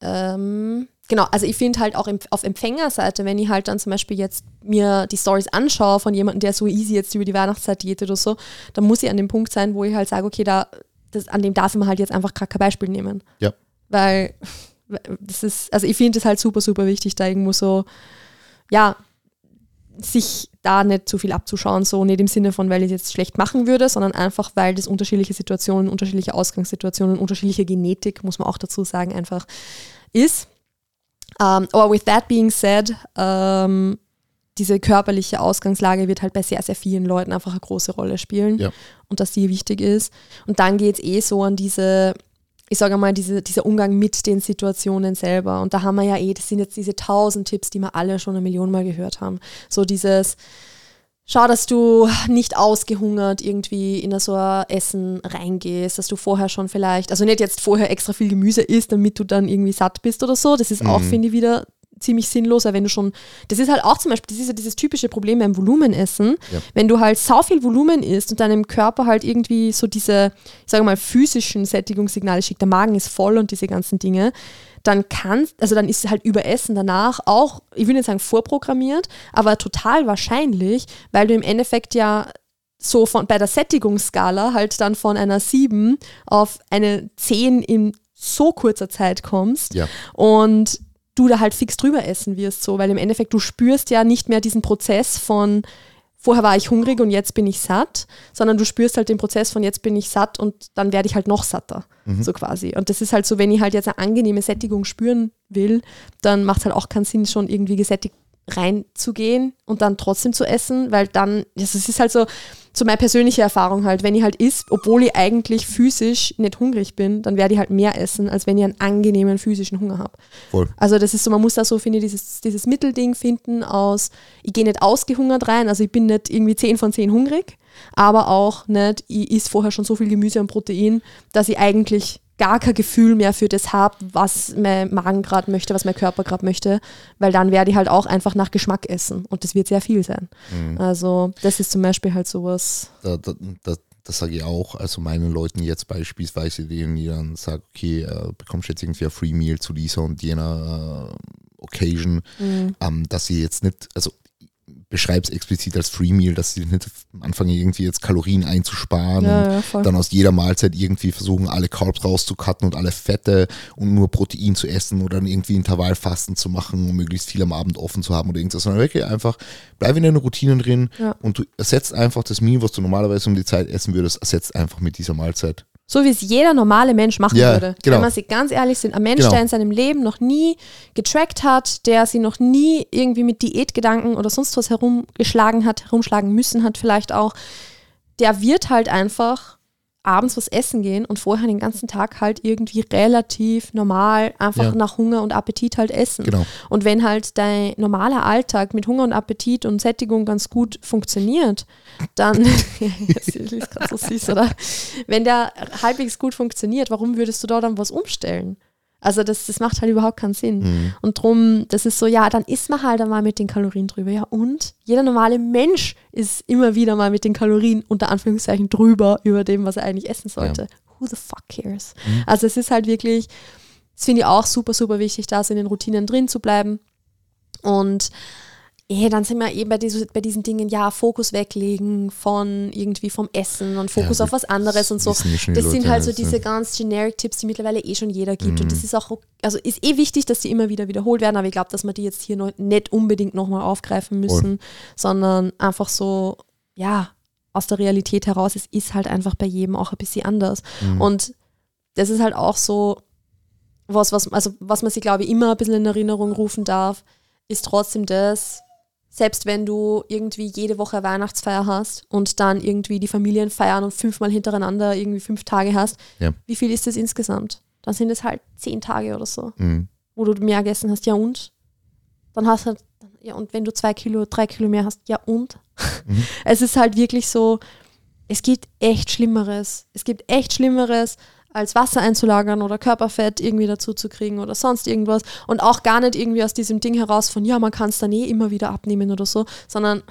Ähm, genau, also ich finde halt auch auf Empfängerseite, wenn ich halt dann zum Beispiel jetzt mir die Stories anschaue von jemandem, der so easy jetzt über die Weihnachtszeit diät oder so, dann muss ich an dem Punkt sein, wo ich halt sage, okay, da, das, an dem darf man halt jetzt einfach gerade kein Beispiel nehmen. Ja. Weil das ist, also ich finde es halt super, super wichtig, da irgendwo so, ja, sich da nicht zu viel abzuschauen, so nicht im Sinne von, weil ich es jetzt schlecht machen würde, sondern einfach, weil das unterschiedliche Situationen, unterschiedliche Ausgangssituationen, unterschiedliche Genetik, muss man auch dazu sagen, einfach ist. Ähm, aber with that being said, ähm, diese körperliche Ausgangslage wird halt bei sehr, sehr vielen Leuten einfach eine große Rolle spielen Ja. und dass die wichtig ist. Und dann geht es eh so an diese, ich sage mal, diese, dieser Umgang mit den Situationen selber. Und da haben wir ja eh, das sind jetzt diese tausend Tipps, die wir alle schon eine Million Mal gehört haben. So dieses, schau, dass du nicht ausgehungert irgendwie in so ein Essen reingehst, dass du vorher schon vielleicht, also nicht jetzt vorher extra viel Gemüse isst, damit du dann irgendwie satt bist oder so. Das ist auch, Mhm. finde ich, wieder ziemlich sinnlos, weil wenn du schon, das ist halt auch zum Beispiel, das ist ja dieses typische Problem beim Volumenessen, Ja. wenn du halt sau viel Volumen isst und deinem Körper halt irgendwie so diese, ich sage mal, physischen Sättigungssignale schickt, der Magen ist voll und diese ganzen Dinge, dann kann, also dann ist halt Überessen danach auch, ich will nicht sagen vorprogrammiert, aber total wahrscheinlich, weil du im Endeffekt ja so von, bei der Sättigungsskala halt dann von einer 7 auf eine 10 in so kurzer Zeit kommst Ja. und du da halt fix drüber essen wirst, so, weil im Endeffekt du spürst ja nicht mehr diesen Prozess von vorher war ich hungrig und jetzt bin ich satt, sondern du spürst halt den Prozess von jetzt bin ich satt und dann werde ich halt noch satter, so quasi. Und das ist halt so, wenn ich halt jetzt eine angenehme Sättigung spüren will, dann macht es halt auch keinen Sinn, schon irgendwie gesättigt reinzugehen und dann trotzdem zu essen, weil dann, das ist halt so, so meine persönliche Erfahrung halt, wenn ich halt isst, obwohl ich eigentlich physisch nicht hungrig bin, dann werde ich halt mehr essen, als wenn ich einen angenehmen physischen Hunger habe. Also das ist so, man muss da so, finde ich, dieses, dieses Mittelding finden aus, ich gehe nicht ausgehungert rein, also ich bin nicht irgendwie 10 von 10 hungrig, aber auch nicht, ich esse vorher schon so viel Gemüse und Protein, dass ich eigentlich gar kein Gefühl mehr für das habe, was mein Magen gerade möchte, was mein Körper gerade möchte, weil dann werde ich halt auch einfach nach Geschmack essen und das wird sehr viel sein. Also das ist zum Beispiel halt sowas. da, da, da, das sage ich auch, also meinen Leuten jetzt beispielsweise, denen die dann sagen, okay, äh, bekommst jetzt irgendwie ein Free Meal zu dieser und jener äh, Occasion, Mhm. ähm, dass sie jetzt nicht, also beschreib's explizit als Free Meal, dass sie nicht anfangen irgendwie jetzt Kalorien einzusparen Ja, und ja, dann aus jeder Mahlzeit irgendwie versuchen, alle Carbs rauszucutten und alle Fette und nur Protein zu essen oder dann irgendwie Intervallfasten zu machen, um möglichst viel am Abend offen zu haben oder irgendwas, sondern wirklich einfach, bleib in deinen Routinen drin Ja. und du ersetzt einfach das Meal, was du normalerweise um die Zeit essen würdest, ersetzt einfach mit dieser Mahlzeit. So wie es jeder normale Mensch machen Ja, würde. genau. Wenn man sich ganz ehrlich sind, ein Mensch, Genau. der in seinem Leben noch nie getrackt hat, der sie noch nie irgendwie mit Diätgedanken oder sonst was herumgeschlagen hat, herumschlagen müssen hat vielleicht auch, der wird halt einfach abends was essen gehen und vorher den ganzen Tag halt irgendwie relativ normal einfach Ja. nach Hunger und Appetit halt essen. Genau. Und wenn halt dein normaler Alltag mit Hunger und Appetit und Sättigung ganz gut funktioniert, dann, das ist gerade so süß, oder? Wenn der halbwegs gut funktioniert, warum würdest du da dann was umstellen? Also das, das macht halt überhaupt keinen Sinn. Mhm. Und drum, das ist so, ja, dann isst man halt einmal mit den Kalorien drüber. Ja, und jeder normale Mensch ist immer wieder mal mit den Kalorien unter Anführungszeichen drüber über dem, was er eigentlich essen sollte. Who the fuck cares? Also es ist halt wirklich, das finde ich auch super, super wichtig, da so in den Routinen drin zu bleiben. Und ja, dann sind wir eben bei, diese, bei diesen Dingen, ja, Fokus weglegen von irgendwie vom Essen und Fokus Ja, auf was anderes und so. eh Das sind halt so diese ganz generic Tipps, die mittlerweile eh schon jeder gibt. Mhm. Und das ist auch, also ist eh wichtig, dass die immer wieder wiederholt werden, aber ich glaube, dass wir die jetzt hier noch nicht unbedingt nochmal aufgreifen müssen, sondern einfach so, ja, aus der Realität heraus, es ist halt einfach bei jedem auch ein bisschen anders. Mhm. Und das ist halt auch so, was, was, also was man sich, glaube ich, immer ein bisschen in Erinnerung rufen darf, ist trotzdem das, selbst wenn du irgendwie jede Woche Weihnachtsfeier hast und dann irgendwie die Familien feiern und fünfmal hintereinander irgendwie fünf Tage hast, Ja. wie viel ist das insgesamt? Dann sind es halt zehn Tage oder so, Mhm. wo du mehr gegessen hast, ja und? Dann hast du halt, ja und wenn du zwei Kilo, drei Kilo mehr hast, ja und? Mhm. Es ist halt wirklich so, es gibt echt Schlimmeres. Es gibt echt Schlimmeres, als Wasser einzulagern oder Körperfett irgendwie dazu zu kriegen oder sonst irgendwas. Und auch gar nicht irgendwie aus diesem Ding heraus von, ja, man kann es dann eh immer wieder abnehmen oder so, sondern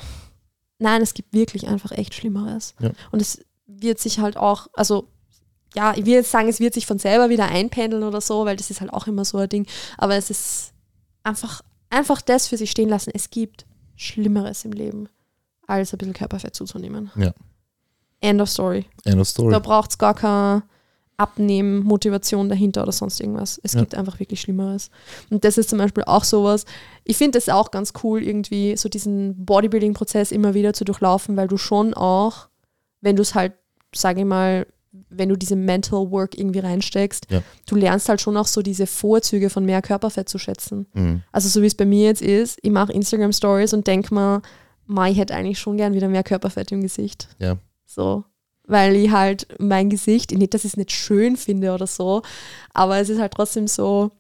nein, es gibt wirklich einfach echt Schlimmeres. Ja. Und es wird sich halt auch, also ja, ich will jetzt sagen, es wird sich von selber wieder einpendeln oder so, weil das ist halt auch immer so ein Ding. Aber es ist einfach, einfach das für sich stehen lassen. Es gibt Schlimmeres im Leben, als ein bisschen Körperfett zuzunehmen. Ja. End of story. End of story. Da braucht es gar keine Abnehmen, Motivation dahinter oder sonst irgendwas. Es Ja. gibt einfach wirklich Schlimmeres. Und das ist zum Beispiel auch sowas. Ich finde es auch ganz cool, irgendwie so diesen Bodybuilding-Prozess immer wieder zu durchlaufen, weil du schon auch, wenn du es halt, sage ich mal, wenn du diese Mental Work irgendwie reinsteckst, Ja. du lernst halt schon auch so diese Vorzüge von mehr Körperfett zu schätzen. Mhm. Also so wie es bei mir jetzt ist, ich mache Instagram Stories und denke mir, "Ma, ich hätte eigentlich schon gern wieder mehr Körperfett im Gesicht. Ja. So. Weil ich halt mein Gesicht, nicht, dass ich es nicht schön finde oder so, aber es ist halt trotzdem so,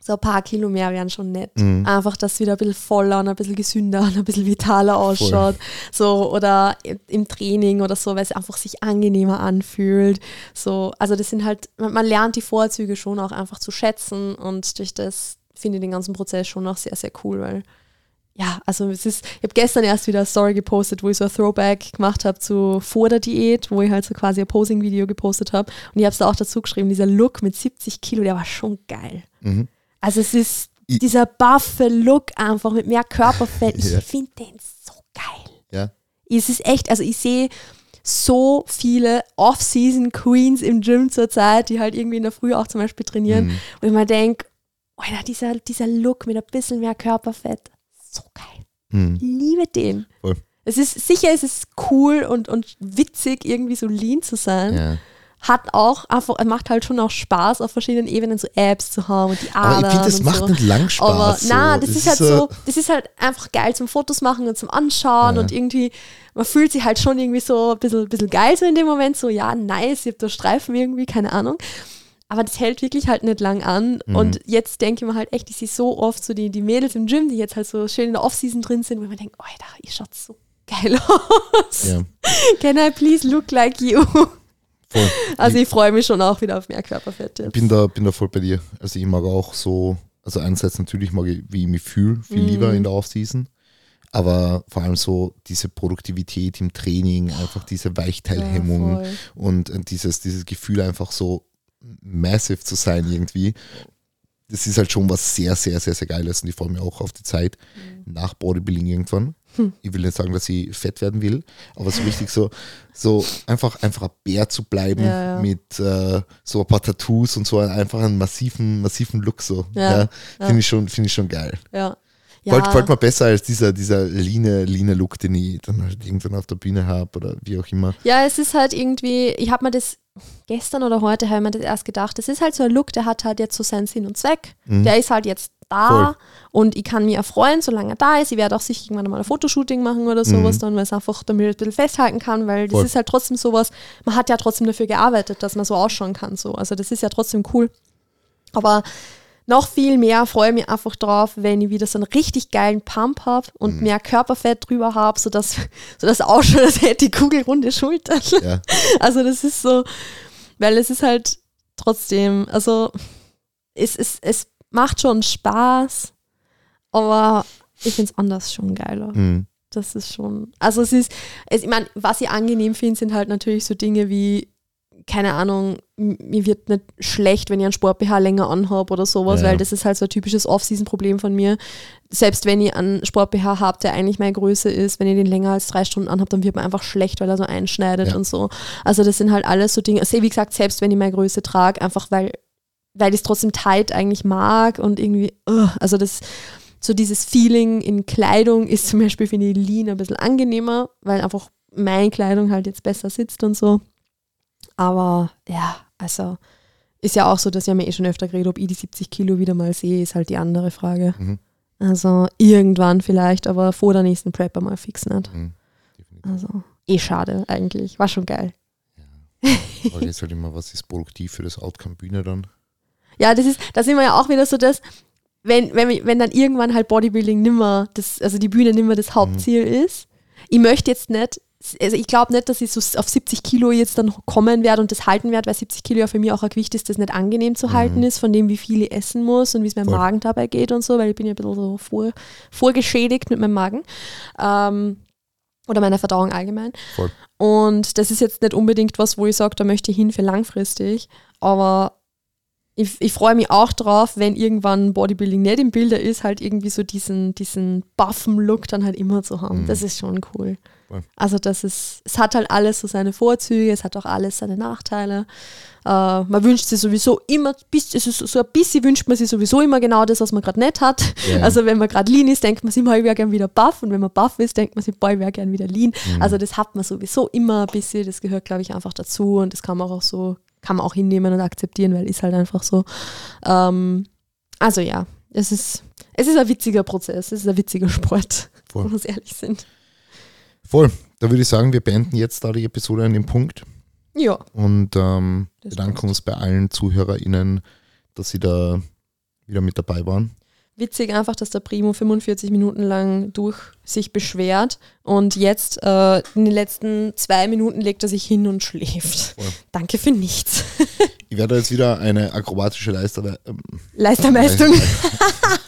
so ein paar Kilo mehr wären schon nett. Mhm. Einfach, dass es wieder ein bisschen voller und ein bisschen gesünder und ein bisschen vitaler ausschaut. So, oder im Training oder so, weil es einfach sich angenehmer anfühlt. So, also das sind halt, man, man lernt die Vorzüge schon auch einfach zu schätzen und durch das finde ich den ganzen Prozess schon auch sehr, sehr cool, weil ja, also es ist, ich habe gestern erst wieder eine Story gepostet, wo ich so ein Throwback gemacht habe zu vor der Diät, wo ich halt so quasi ein Posing-Video gepostet habe. Und ich habe es da auch dazu geschrieben, dieser Look mit 70 Kilo, der war schon geil. Mhm. Also es ist I- dieser buffe Look einfach mit mehr Körperfett. Ich Ja. finde den so geil. Ja. Es ist echt, also ich sehe so viele Off-Season-Queens im Gym zurzeit, die halt irgendwie in der Früh auch zum Beispiel trainieren, Mhm. wo ich mir denke, dieser, dieser Look mit ein bisschen mehr Körperfett, so geil. Mhm. Ich liebe den. Voll. Es ist sicher, es ist cool und, und witzig, irgendwie so lean zu sein. Ja. Hat auch einfach, macht halt schon auch Spaß, auf verschiedenen Ebenen so Apps zu haben und die Adern. Aber ich finde, das macht so. nicht lang Spaß. Aber na, so. das, ist halt so, das ist halt einfach geil zum Fotos machen und zum Anschauen Ja. und irgendwie, man fühlt sich halt schon irgendwie so ein bisschen, bisschen geil so in dem Moment, so ja, nice, ich hab da Streifen irgendwie, keine Ahnung. Aber das hält wirklich halt nicht lang an. Mhm. Und jetzt denke ich mir halt echt, ich sehe so oft so die, die Mädels im Gym, die jetzt halt so schön in der Offseason drin sind, wo ich mir denke, Alter, ihr schaut so geil aus. Ja, Can I please look like you? voll. Also ich freue mich schon auch wieder auf mehr Körperfett Ich jetzt. bin da, bin da voll bei dir. Also ich mag auch so, also einerseits natürlich mag ich, wie ich mich fühle, viel Mhm. lieber in der Offseason. Aber vor allem so diese Produktivität im Training, einfach diese Weichteilhemmung Ja, und dieses, dieses Gefühl einfach so massive zu sein irgendwie. Das ist halt schon was sehr, sehr, sehr, sehr Geiles und ich freue mich auch auf die Zeit Mhm. nach Bodybuilding irgendwann. Hm. Ich will nicht sagen, dass ich fett werden will, aber so richtig so, so einfach, einfach ein Bär zu bleiben Ja, ja. mit äh, so ein paar Tattoos und so einfach einen massiven, massiven Look so. Ja. Finde ich, schon- finde ich schon geil. Ja. Gefällt, Ja. gefällt mir besser als dieser, dieser leane, leane Look, den ich dann halt irgendwann auf der Bühne habe oder wie auch immer. Ja, es ist halt irgendwie, ich habe mir das gestern oder heute habe ich mir das erst gedacht, das ist halt so ein Look, der hat halt jetzt so seinen Sinn und Zweck. Mhm. Der ist halt jetzt da Voll. und ich kann mich erfreuen, solange er da ist. Ich werde auch sicher irgendwann mal ein Fotoshooting machen oder sowas Mhm. dann, weil es einfach damit ein bisschen festhalten kann, weil das Voll. ist halt trotzdem sowas, man hat ja trotzdem dafür gearbeitet, dass man so ausschauen kann. So. Also das ist ja trotzdem cool. Aber noch viel mehr freue ich mich einfach drauf, wenn ich wieder so einen richtig geilen Pump habe und Mhm. mehr Körperfett drüber habe, sodass, sodass ausschaut, als hätte ich kugelrunde Schultern. Ja, Also das ist so, weil es ist halt trotzdem, also es, es, es macht schon Spaß, aber ich finde es anders schon geiler. mhm. Das ist schon, also es ist, es, ich meine, was ich angenehm finde, sind halt natürlich so Dinge wie, keine Ahnung, mir wird nicht schlecht, wenn ich einen Sport-BH länger anhabe oder sowas, Ja. weil das ist halt so ein typisches Off-Season-Problem von mir. Selbst wenn ich einen Sport-BH habe, der eigentlich meine Größe ist, wenn ich den länger als drei Stunden anhabe, dann wird man einfach schlecht, weil er so einschneidet Ja. und so. Also das sind halt alles so Dinge, also wie gesagt, selbst wenn ich meine Größe trage, einfach weil, weil ich es trotzdem tight eigentlich mag und irgendwie, ugh, also das, so dieses Feeling in Kleidung ist zum Beispiel, finde ich, Lean ein bisschen angenehmer, weil einfach meine Kleidung halt jetzt besser sitzt und so. Aber ja, also ist ja auch so, dass ich mir eh schon öfter geredet, ob ich die 70 Kilo wieder mal sehe, ist halt die andere Frage. Mhm. Also irgendwann vielleicht, aber vor der nächsten Prep mal fix nicht. Mhm. Also eh schade eigentlich. War schon geil. Aber jetzt halt immer, was ist produktiv für das Outcome Bühne dann? Ja, das ist, da sind wir ja auch wieder so, dass wenn, wenn, wenn dann irgendwann halt Bodybuilding nimmer, das, also die Bühne nimmer das Hauptziel ist. Ich möchte jetzt nicht, also ich glaube nicht, dass ich so auf 70 Kilo jetzt dann kommen werde und das halten werde, weil 70 Kilo ja für mich auch ein Gewicht ist, das nicht angenehm zu halten ist, von dem, wie viel ich essen muss und wie es meinem Voll. Magen dabei geht und so, weil ich bin ja ein bisschen so vor, vorgeschädigt mit meinem Magen. Ähm, oder meiner Verdauung allgemein. Voll. Und das ist jetzt nicht unbedingt was, wo ich sage, da möchte ich hin für langfristig. Aber ich, ich freue mich auch drauf, wenn irgendwann Bodybuilding nicht im Bilder ist, halt irgendwie so diesen, diesen buffen Look dann halt immer zu haben. Mhm. Das ist schon cool. Voll. Also das ist, es hat halt alles so seine Vorzüge, es hat auch alles seine Nachteile. Äh, man wünscht sich sowieso immer, bis, es ist so ein bisschen wünscht man sich sowieso immer genau das, was man gerade nicht hat. Ja. Also wenn man gerade lean ist, denkt man sich, boah, ich wäre gern wieder buff und wenn man buff ist, denkt man sich, boah, ich wäre gern wieder lean. Mhm. Also das hat man sowieso immer ein bisschen, das gehört glaube ich einfach dazu und das kann man auch so, kann man auch hinnehmen und akzeptieren, weil ist halt einfach so. Ähm, also ja, es ist, es ist ein witziger Prozess, es ist ein witziger Sport, Voll. wenn wir ehrlich sind. Voll. Da würde ich sagen, wir beenden jetzt da die Episode an dem Punkt Ja, und ähm, bedanken uns bei allen ZuhörerInnen, dass sie da wieder mit dabei waren. witzig einfach, dass der Primo 45 Minuten lang durch sich beschwert und jetzt äh, in den letzten zwei Minuten legt er sich hin und schläft. Voll. Danke für nichts. Ich werde jetzt wieder eine akrobatische Leister. Ähm, Leistermeistung.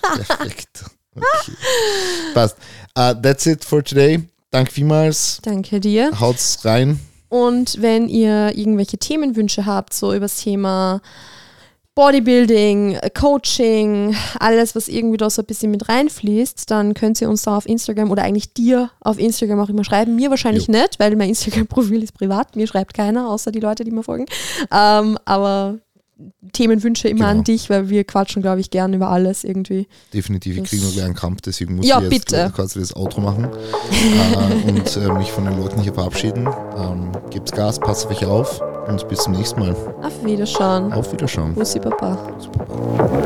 Perfekt. Okay. Passt. Uh, that's it for today. Danke vielmals. Danke dir. Haut's rein. Und wenn ihr irgendwelche Themenwünsche habt, so über das Thema Bodybuilding, Coaching, alles, was irgendwie da so ein bisschen mit reinfließt, dann könnt ihr uns da auf Instagram oder eigentlich dir auf Instagram auch immer schreiben. Mir wahrscheinlich Jo. nicht, weil mein Instagram-Profil ist privat. Mir schreibt keiner, außer die Leute, die mir folgen. Ähm, aber Themenwünsche immer genau. an dich, weil wir quatschen, glaube ich, gern über alles irgendwie. Definitiv, ich kriege nur einen Kampf, deswegen muss ja, ich jetzt bitte. quasi das Outro machen äh, und äh, mich von den Leuten hier verabschieden. Ähm, gebt's Gas, passt auf euch auf und bis zum nächsten Mal. Auf Wiederschauen. Auf Wiederschauen. Bussi Papa. Bussi, Papa.